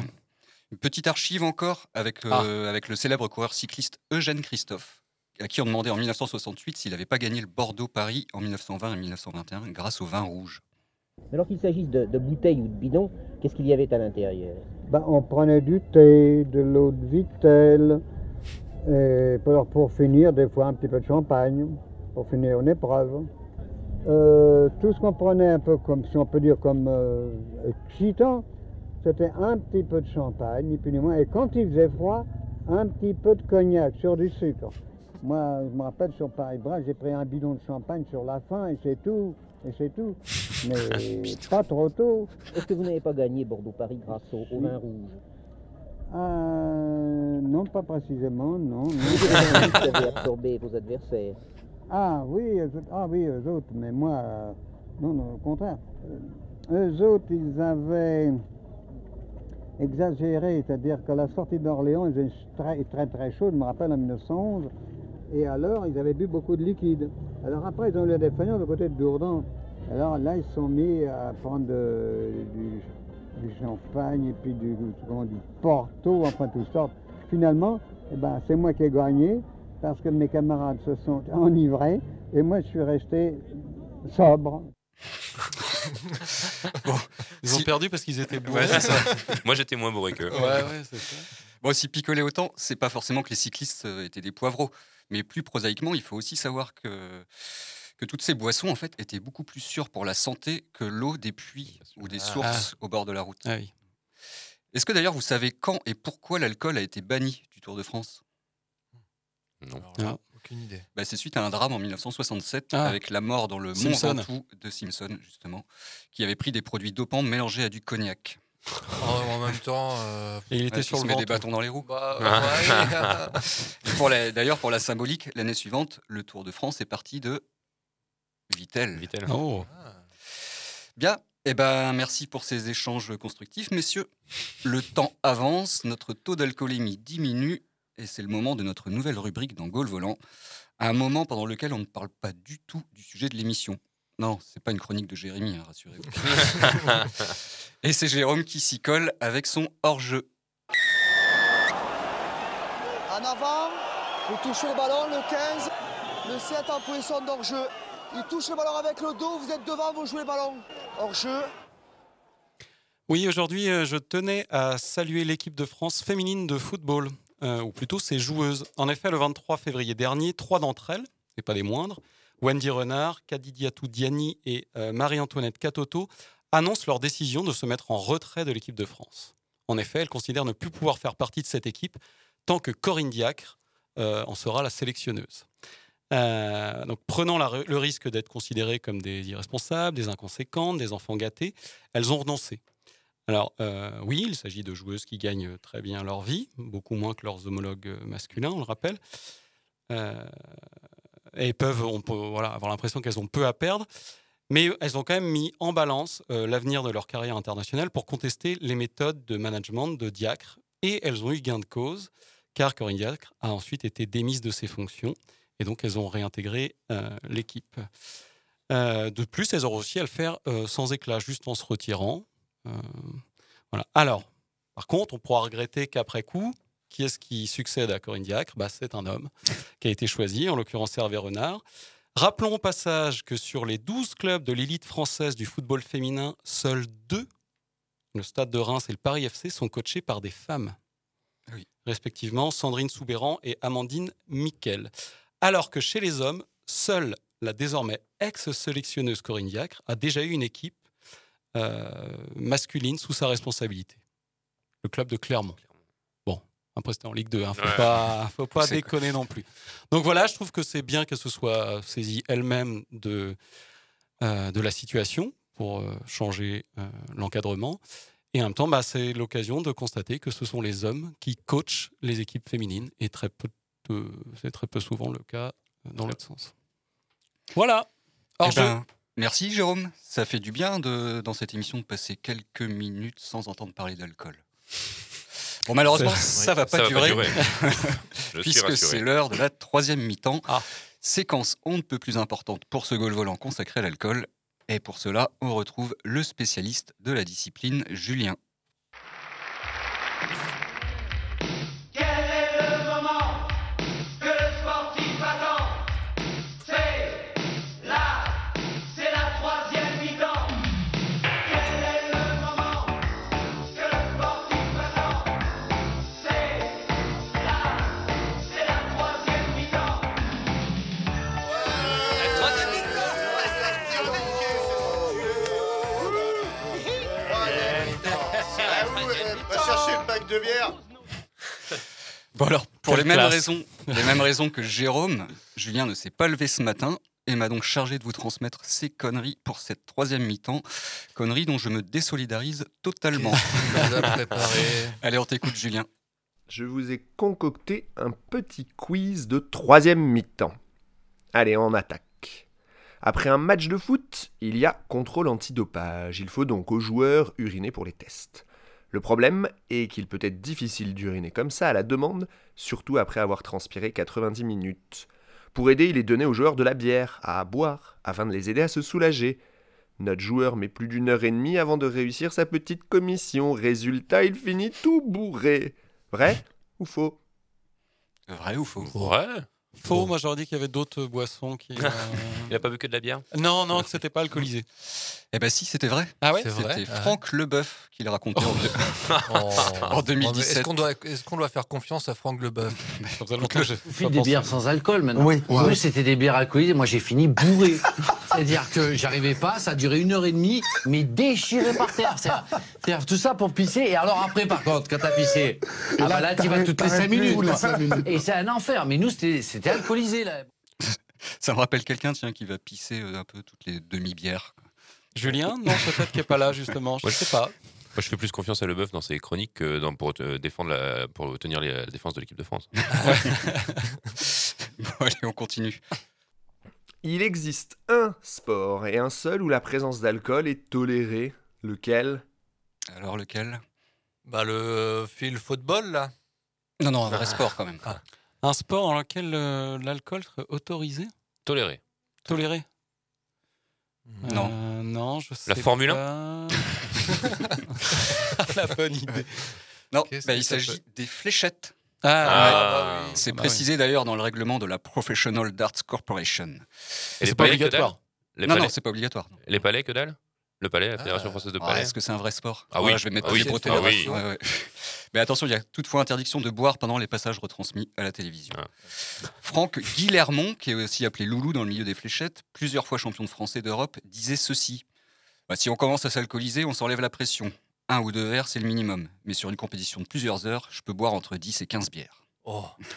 Une petite archive encore avec, euh, avec le célèbre coureur cycliste Eugène Christophe, à qui on demandait en 1968 s'il n'avait pas gagné le Bordeaux-Paris en 1920 et 1921 grâce au vin rouge. Alors qu'il s'agisse de, de bouteilles ou de bidons, qu'est-ce qu'il y avait à l'intérieur? Ben, on prenait du thé, de l'eau de vitelle, et pour, pour finir, des fois un petit peu de champagne, pour finir une épreuve. Euh, tout ce qu'on prenait un peu comme, si on peut dire, comme euh, excitant, c'était un petit peu de champagne, ni plus ni moins. Et quand il faisait froid, un petit peu de cognac sur du sucre. Moi, je me rappelle sur Paris-Brest, j'ai pris un bidon de champagne sur la fin et c'est tout. Et c'est tout. Mais pas trop tôt. Est-ce que vous n'avez pas gagné Bordeaux-Paris grâce au, au vin rouge? Euh, non, pas précisément, non. non. Vous avez absorbé vos adversaires. Ah oui, eux autres, ah oui, autres, mais moi, euh, non, non, au contraire. Euh, Eux autres, ils avaient exagéré, c'est-à-dire qu'à la sortie d'Orléans, ils étaient très, très très chauds, je me rappelle, en 1911, et alors ils avaient bu beaucoup de liquide. Alors après, ils ont eu la défaillance de côté de Dourdan. Alors là, ils se sont mis à prendre de- du, du champagne et puis du, on dit, Porto, enfin tout sortes. Finalement, eh ben, c'est moi qui ai gagné parce que mes camarades se sont enivrés et moi je suis resté sobre. Ils ont perdu parce qu'ils étaient bourrés. Ouais, c'est ça. Moi j'étais moins bourré qu'eux. Ouais, ouais, c'est ça. Bon, si picoler autant, c'est pas forcément que les cyclistes euh, étaient des poivreaux. Mais plus prosaïquement, il faut aussi savoir que, que toutes ces boissons, en fait, étaient beaucoup plus sûres pour la santé que l'eau des puits ou des Ah. sources au bord de la route. Ah oui. Est-ce que d'ailleurs vous savez quand et pourquoi l'alcool a été banni du Tour de France? Non. Ah. Aucune idée. Bah, C'est suite à un drame en 1967 Ah. avec la mort dans le Mont. Ventoux de Simpson, justement, qui avait pris des produits dopants mélangés à du cognac. Oh, en même temps. euh, Et il était Ouais, sur le se met des bâtons dans les roues. bah, ouais. La- D'ailleurs, pour la symbolique, l'année suivante, le Tour de France est parti de Vitel. Vitel. Oh. Bien, eh ben, merci pour ces échanges constructifs, messieurs. Le temps avance, notre taux d'alcoolémie diminue, et c'est le moment de notre nouvelle rubrique dans Gaulle Volant. Un moment pendant lequel on ne parle pas du tout du sujet de l'émission. Non, c'est pas une chronique de Jérémy, hein, rassurez-vous. et c'est Jérôme qui s'y colle avec son hors-jeu. avant. Vous touchez le ballon, le 15. Le 7 en position d'hors-jeu. Il touche le ballon avec le dos. Vous êtes devant, vous jouez le ballon. Hors-jeu. Oui, aujourd'hui, euh, je tenais à saluer l'équipe de France féminine de football, euh, ou plutôt ses joueuses. En effet, le 23 février dernier, trois d'entre elles, et pas les moindres, Wendy Renard, Kadidiatou Diani et euh, Marie-Antoinette Catoto, annoncent leur décision de se mettre en retrait de l'équipe de France. En effet, elles considèrent ne plus pouvoir faire partie de cette équipe tant que Corinne Diacre euh, en sera la sélectionneuse. Donc, prenant le risque d'être considérées comme des irresponsables, des inconséquentes, des enfants gâtés, elles ont renoncé. Alors, euh, oui, il s'agit de joueuses qui gagnent très bien leur vie, beaucoup moins que leurs homologues masculins, on le rappelle. Euh, et peuvent avoir l'impression qu'elles ont peu à perdre. Mais elles ont quand même mis en balance euh, l'avenir de leur carrière internationale pour contester les méthodes de management de Diacre. Et elles ont eu gain de cause, car Corinne Diacre a ensuite été démise de ses fonctions. Et donc, elles ont réintégré l'équipe. De plus, elles auront aussi à le faire sans éclat, juste en se retirant. Euh, voilà. Alors, par contre, on pourra regretter qu'après coup, qui est-ce qui succède à Corinne Diacre? Bah, C'est un homme qui a été choisi, en l'occurrence Hervé Renard. Rappelons au passage que sur les 12 clubs de l'élite française du football féminin, seuls deux, le Stade de Reims et le Paris FC, sont coachés par des femmes. Respectivement, Sandrine Soubéran et Amandine Miquel. Alors que chez les hommes, seule la désormais ex-sélectionneuse Corinne Diacre a déjà eu une équipe masculine sous sa responsabilité. Le club de Clermont. Bon, après c'était en Ligue 2, il ne faut Ouais. pas, faut pas déconner non plus. Donc voilà, je trouve que c'est bien qu'elle se soit saisie elle-même de, euh, de la situation pour euh, changer euh, l'encadrement. Et en même temps, bah, c'est l'occasion de constater que ce sont les hommes qui coachent les équipes féminines et très peu c'est très peu souvent le cas dans l'autre sens. Voilà. Eh ben, merci Jérôme. Ça fait du bien de, dans cette émission de passer quelques minutes sans entendre parler d'alcool. Bon, malheureusement, ça va pas ça va pas durer, durer. Puisque c'est l'heure de la troisième mi-temps. Ah. Séquence on ne peut plus importante pour ce goal volant consacré à l'alcool. Et pour cela, on retrouve le spécialiste de la discipline, Julien. De bière. Bon alors, pour Quelle les mêmes, classe. raisons, les mêmes raisons que Jérôme, Julien ne s'est pas levé ce matin et m'a donc chargé de vous transmettre ces conneries pour cette troisième mi-temps. Conneries dont je me désolidarise totalement. Allez, on t'écoute Julien. Je vous ai concocté un petit quiz de troisième mi-temps. Allez, on attaque. Après un match de foot, il y a contrôle antidopage. Il faut donc aux joueurs uriner pour les tests. Le problème est qu'il peut être difficile d'uriner comme ça à la demande, surtout après avoir transpiré 90 minutes. Pour aider, il est donné aux joueurs de la bière à boire, afin de les aider à se soulager. Notre joueur met plus d'une heure et demie avant de réussir sa petite commission. Résultat, il finit tout bourré. Vrai ou faux? Vrai ou faux? Ouais. Faux, moi j'aurais dit qu'il y avait d'autres boissons qui. euh, Il a pas bu que de la bière? Non, non, que c'était pas alcoolisé. Eh ben si, c'était vrai. Ah ouais? C'est vrai C'était Ah. Franck Leboeuf qui le racontait en, deux- Oh. en Bon, mais Est-ce 2017. qu'on doit, est-ce qu'on doit faire confiance à Franck Leboeuf? Vous faites des bières sans alcool maintenant. Oui. Nous, c'était des bières alcoolisées. Moi, j'ai fini bourré. C'est-à-dire que j'arrivais pas, ça a duré une heure et demie, mais déchiré par terre. C'est-à-dire c'est-à-dire tout ça pour pisser. Et alors après, par contre, quand t'as pissé, ah bah là, tu vas toutes les 5 minutes. quoi. Et c'est un enfer. Mais nous, c'était c'était alcoolisé, là. Ça me rappelle quelqu'un tiens, qui va pisser euh, un peu toutes les demi-bières. Julien, non, peut-être qu'il n'est pas là justement. Je Moi, sais pas. Moi, je fais plus confiance à Leboeuf dans ses chroniques que dans, pour, euh, défendre la, pour tenir les- la défense de l'équipe de France. Bon, allez, on continue. Il existe un sport et un seul où la présence d'alcool est tolérée. Lequel? Alors lequel? Bah le fil football là. Non, non, un vrai sport quand même. Un sport dans lequel euh, l'alcool serait autorisé? Toléré. Toléré? Non. Euh, non, je sais La Formule pas. La bonne idée. Non, bah, il s'agit des fléchettes. Ah, Ouais. C'est Ah bah précisé d'ailleurs dans le règlement de la Professional Darts Corporation. Et palais, que dalle? Les non, palais non, c'est pas obligatoire. Les palais, que dalle? Le palais, la Fédération française de Ah, palais. Est-ce que c'est un vrai sport Ah oui. Je vais mettre Ah oui. les Ah oui. Ouais, ouais. Mais attention, il y a toutefois interdiction de boire pendant les passages retransmis à la télévision. Ah. Franck Guillermont, qui est aussi appelé Loulou dans le milieu des fléchettes, plusieurs fois champion de français d'Europe, disait ceci Bah, Si on commence à s'alcooliser, on s'enlève la pression. Un ou deux verres, c'est le minimum. Mais sur une compétition de plusieurs heures, je peux boire entre 10 et 15 bières.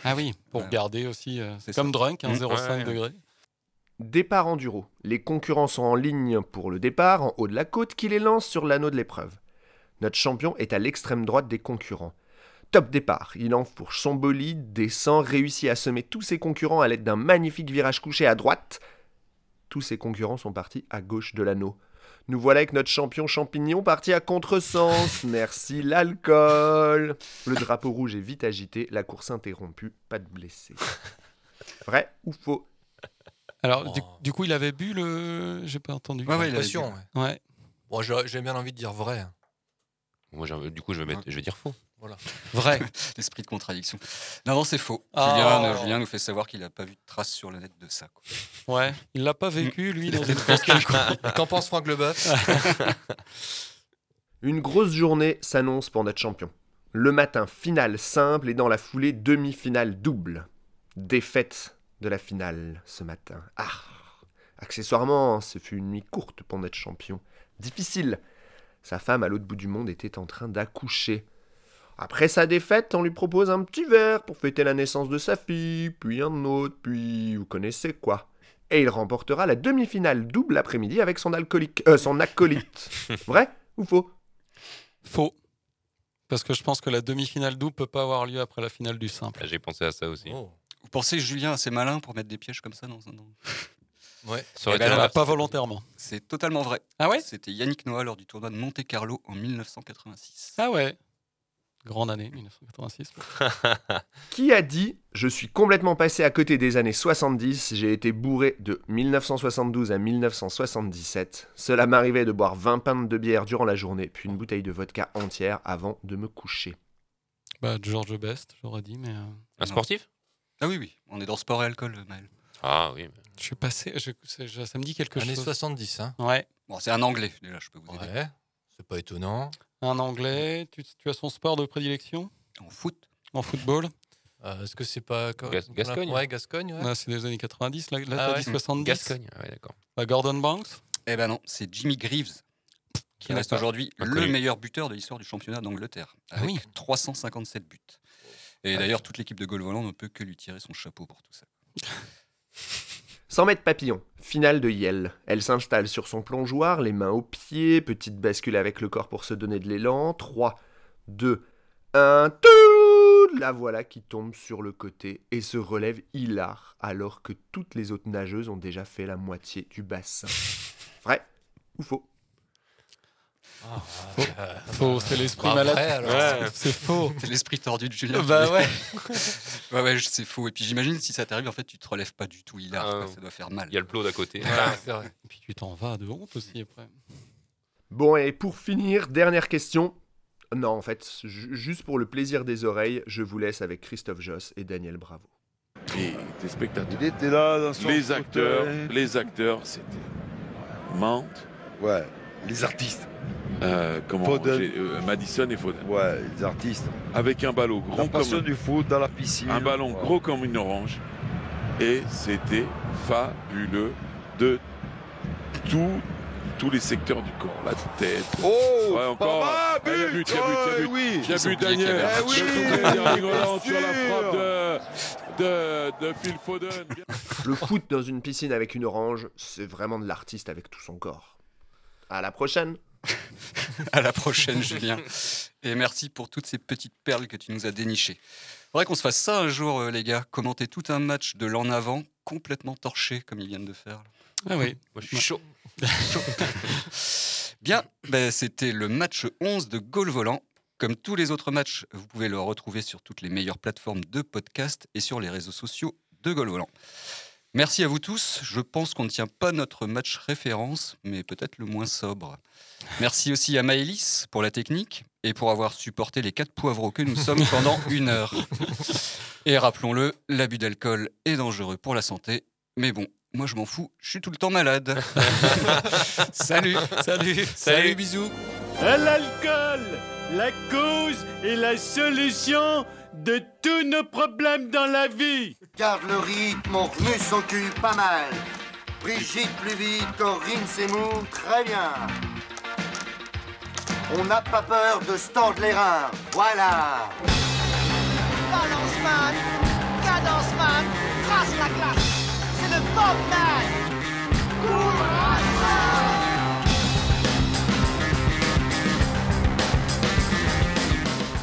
Ah oui, pour garder aussi, euh, comme drunk, un Mmh. 0,5 Ouais. Départ enduro. Les concurrents sont en ligne pour le départ, en haut de la côte, qui les lance sur l'anneau de l'épreuve. Notre champion est à l'extrême droite des concurrents. Top départ, il enfourche son bolide, descend, réussit à semer tous ses concurrents à l'aide d'un magnifique virage couché à droite. Tous ses concurrents sont partis à gauche de l'anneau. Nous voilà avec notre champion champignon parti à contresens. Merci l'alcool. Le drapeau rouge est vite agité, la course interrompue, pas de blessés. Vrai ou faux? Alors, du, du coup, il avait bu le. J'ai pas entendu. Ouais, ouais, il. Ouais. Bon, j'ai bien envie de dire vrai. hein. Moi, du coup, je vais, mettre- je vais dire faux. Voilà. Vrai. L'esprit de contradiction. Non, non, c'est faux. Ah. Julien, Julien nous fait savoir qu'il n'a pas vu de trace sur le net de ça. quoi. Ouais, il l'a pas vécu, lui, dans une. Qu'en pense Franck Leboeuf? Une grosse journée s'annonce pour notre champion. Le matin, finale simple et dans la foulée, demi-finale double. Défaite de la finale ce matin. Ah Accessoirement, ce fut une nuit courte pour notre champion. Difficile. Sa femme à l'autre bout du monde était en train d'accoucher. Après sa défaite, on lui propose un petit verre pour fêter la naissance de sa fille, puis un autre, puis vous connaissez quoi. Et il remportera la demi-finale double l'après-midi avec son alcoolique, euh, son acolyte. Vrai ou faux? Faux. Parce que je pense que la demi-finale double peut pas avoir lieu après la finale du simple. Ah, J'ai pensé à ça aussi. Vous pensez que Julien assez malin pour mettre des pièges comme ça dans un. Ouais. Ça aurait Eh ben été l'inverse. Pas volontairement. C'est totalement vrai. Ah ouais? C'était Yannick Noah lors du tournoi de Monte Carlo en 1986. Ah ouais. Grande année, 1986. Qui a dit Je suis complètement passé à côté des années 70, j'ai été bourré de 1972 à 1977. Cela m'arrivait de boire 20 pintes de bière durant la journée, puis une bouteille de vodka entière avant de me coucher. Bah, George Best, j'aurais dit, mais. euh, Un sportif? Ah oui, oui, on est dans sport et alcool, Maël. Ah oui. mais- Je suis passé. je- c'est- je- ça me dit quelque Années chose. 70, hein Ouais. Bon, c'est un anglais, déjà, je peux vous aider. Ouais. C'est pas étonnant. Un anglais. Tu, tu as son sport de prédilection? En foot En football Euh, Est-ce que c'est pas. Gas- Gascogne Ouais, Gascogne, ouais. Là, c'est des années 90. Là, là Ah t'as ouais. dit 70. Gascogne, ah ouais, d'accord. Bah, Gordon Banks? Eh ben non, c'est Jimmy Greaves, qui connais reste aujourd'hui le meilleur buteur de l'histoire du championnat d'Angleterre, avec oui. 357 buts. Et d'ailleurs, toute l'équipe de Gaulle Volant ne peut que lui tirer son chapeau pour tout ça. 100 mètres papillon, finale de Yale. Elle s'installe sur son plongeoir, les mains aux pieds, petite bascule avec le corps pour se donner de l'élan. 3, 2, 1, tout La voilà qui tombe sur le côté et se relève hilar alors que toutes les autres nageuses ont déjà fait la moitié du bassin. Vrai ou faux? Faux, Faux, c'est l'esprit Bah, malade. Ouais, C'est faux. C'est l'esprit tordu de Julien. Bah ouais. ouais, ouais, c'est faux. Et puis j'imagine si ça t'arrive, en fait, tu te relèves pas du tout hilar. Ah, quoi. ça doit faire mal. Il y a le plot d'à côté. Ouais, c'est vrai. Et puis tu t'en vas de honte aussi après. Bon, et pour finir, dernière question. Non, en fait, ju- juste pour le plaisir des oreilles, je vous laisse avec Christophe Joss et Daniel Bravo. Et tes spectateurs. Il était là dans son Les acteurs, les acteurs, c'était Mante, Ouais, les artistes. euh, comment Foden. euh, Madison et Foden. Ouais, les artistes. Avec un ballon La gros passion comme du foot dans la piscine. un ballon Ouais. gros comme une orange. Et c'était fabuleux de tout, tous les secteurs du corps, la tête. Oh Ouais, encore. Papa, Ah, il y a but, il y a but, il y a Ouais, but. oui. But, Daniel. Eh oui, Erling Haaland bien sur la sûr. frappe de, de, de Phil Foden. Le foot dans une piscine avec une orange, c'est vraiment de l'artiste avec tout son corps. À la prochaine À la prochaine, Julien. Et merci pour toutes ces petites perles que tu nous as dénichées. Faudrait qu'on se fasse ça un jour, euh, les gars. Commenter tout un match de l'en avant, complètement torché, comme ils viennent de faire. Ah oui. Moi, je suis chaud. Bien, ben, c'était le match 11 de Gaulle Volant. Comme tous les autres matchs, vous pouvez le retrouver sur toutes les meilleures plateformes de podcast et sur les réseaux sociaux de Gaulle Volant. Merci à vous tous. Je pense qu'on ne tient pas notre match référence, mais peut-être le moins sobre. Merci aussi à Maëlys pour la technique et pour avoir supporté les quatre poivreaux que nous sommes pendant une heure. Et rappelons-le, l'abus d'alcool est dangereux pour la santé, mais bon, moi je m'en fous, je suis tout le temps malade. Salut, salut, salut, bisous. À l'alcool, la cause et la solution de tous nos problèmes dans la vie. Garde le rythme, on remue son cul pas mal. Brigitte plus vite, Corinne Seymour, très bien. On n'a pas peur de se tordre les reins, voilà. Balance man, cadence man, trace la classe. C'est le Bob man.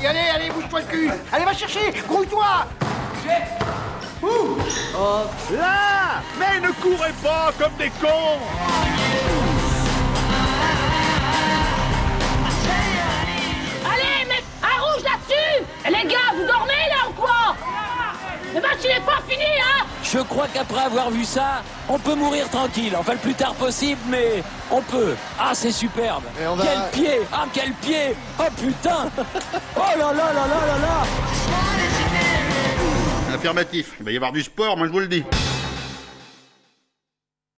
Allez, allez, bouge-toi le cul. Allez, va chercher. Grouille-toi. Ouh. Là. Mais ne courez pas comme des cons. Allez, mets un rouge là-dessus. Les gars, vous dormez là ou quoi? Le match il est pas fini, hein Je crois qu'après avoir vu ça, on peut mourir tranquille. Enfin, le plus tard possible, mais on peut. Ah, c'est superbe. on va- Quel pied Ah, quel pied Oh putain Oh là là là là là là Affirmatif. Il va y avoir du sport, moi je vous le dis.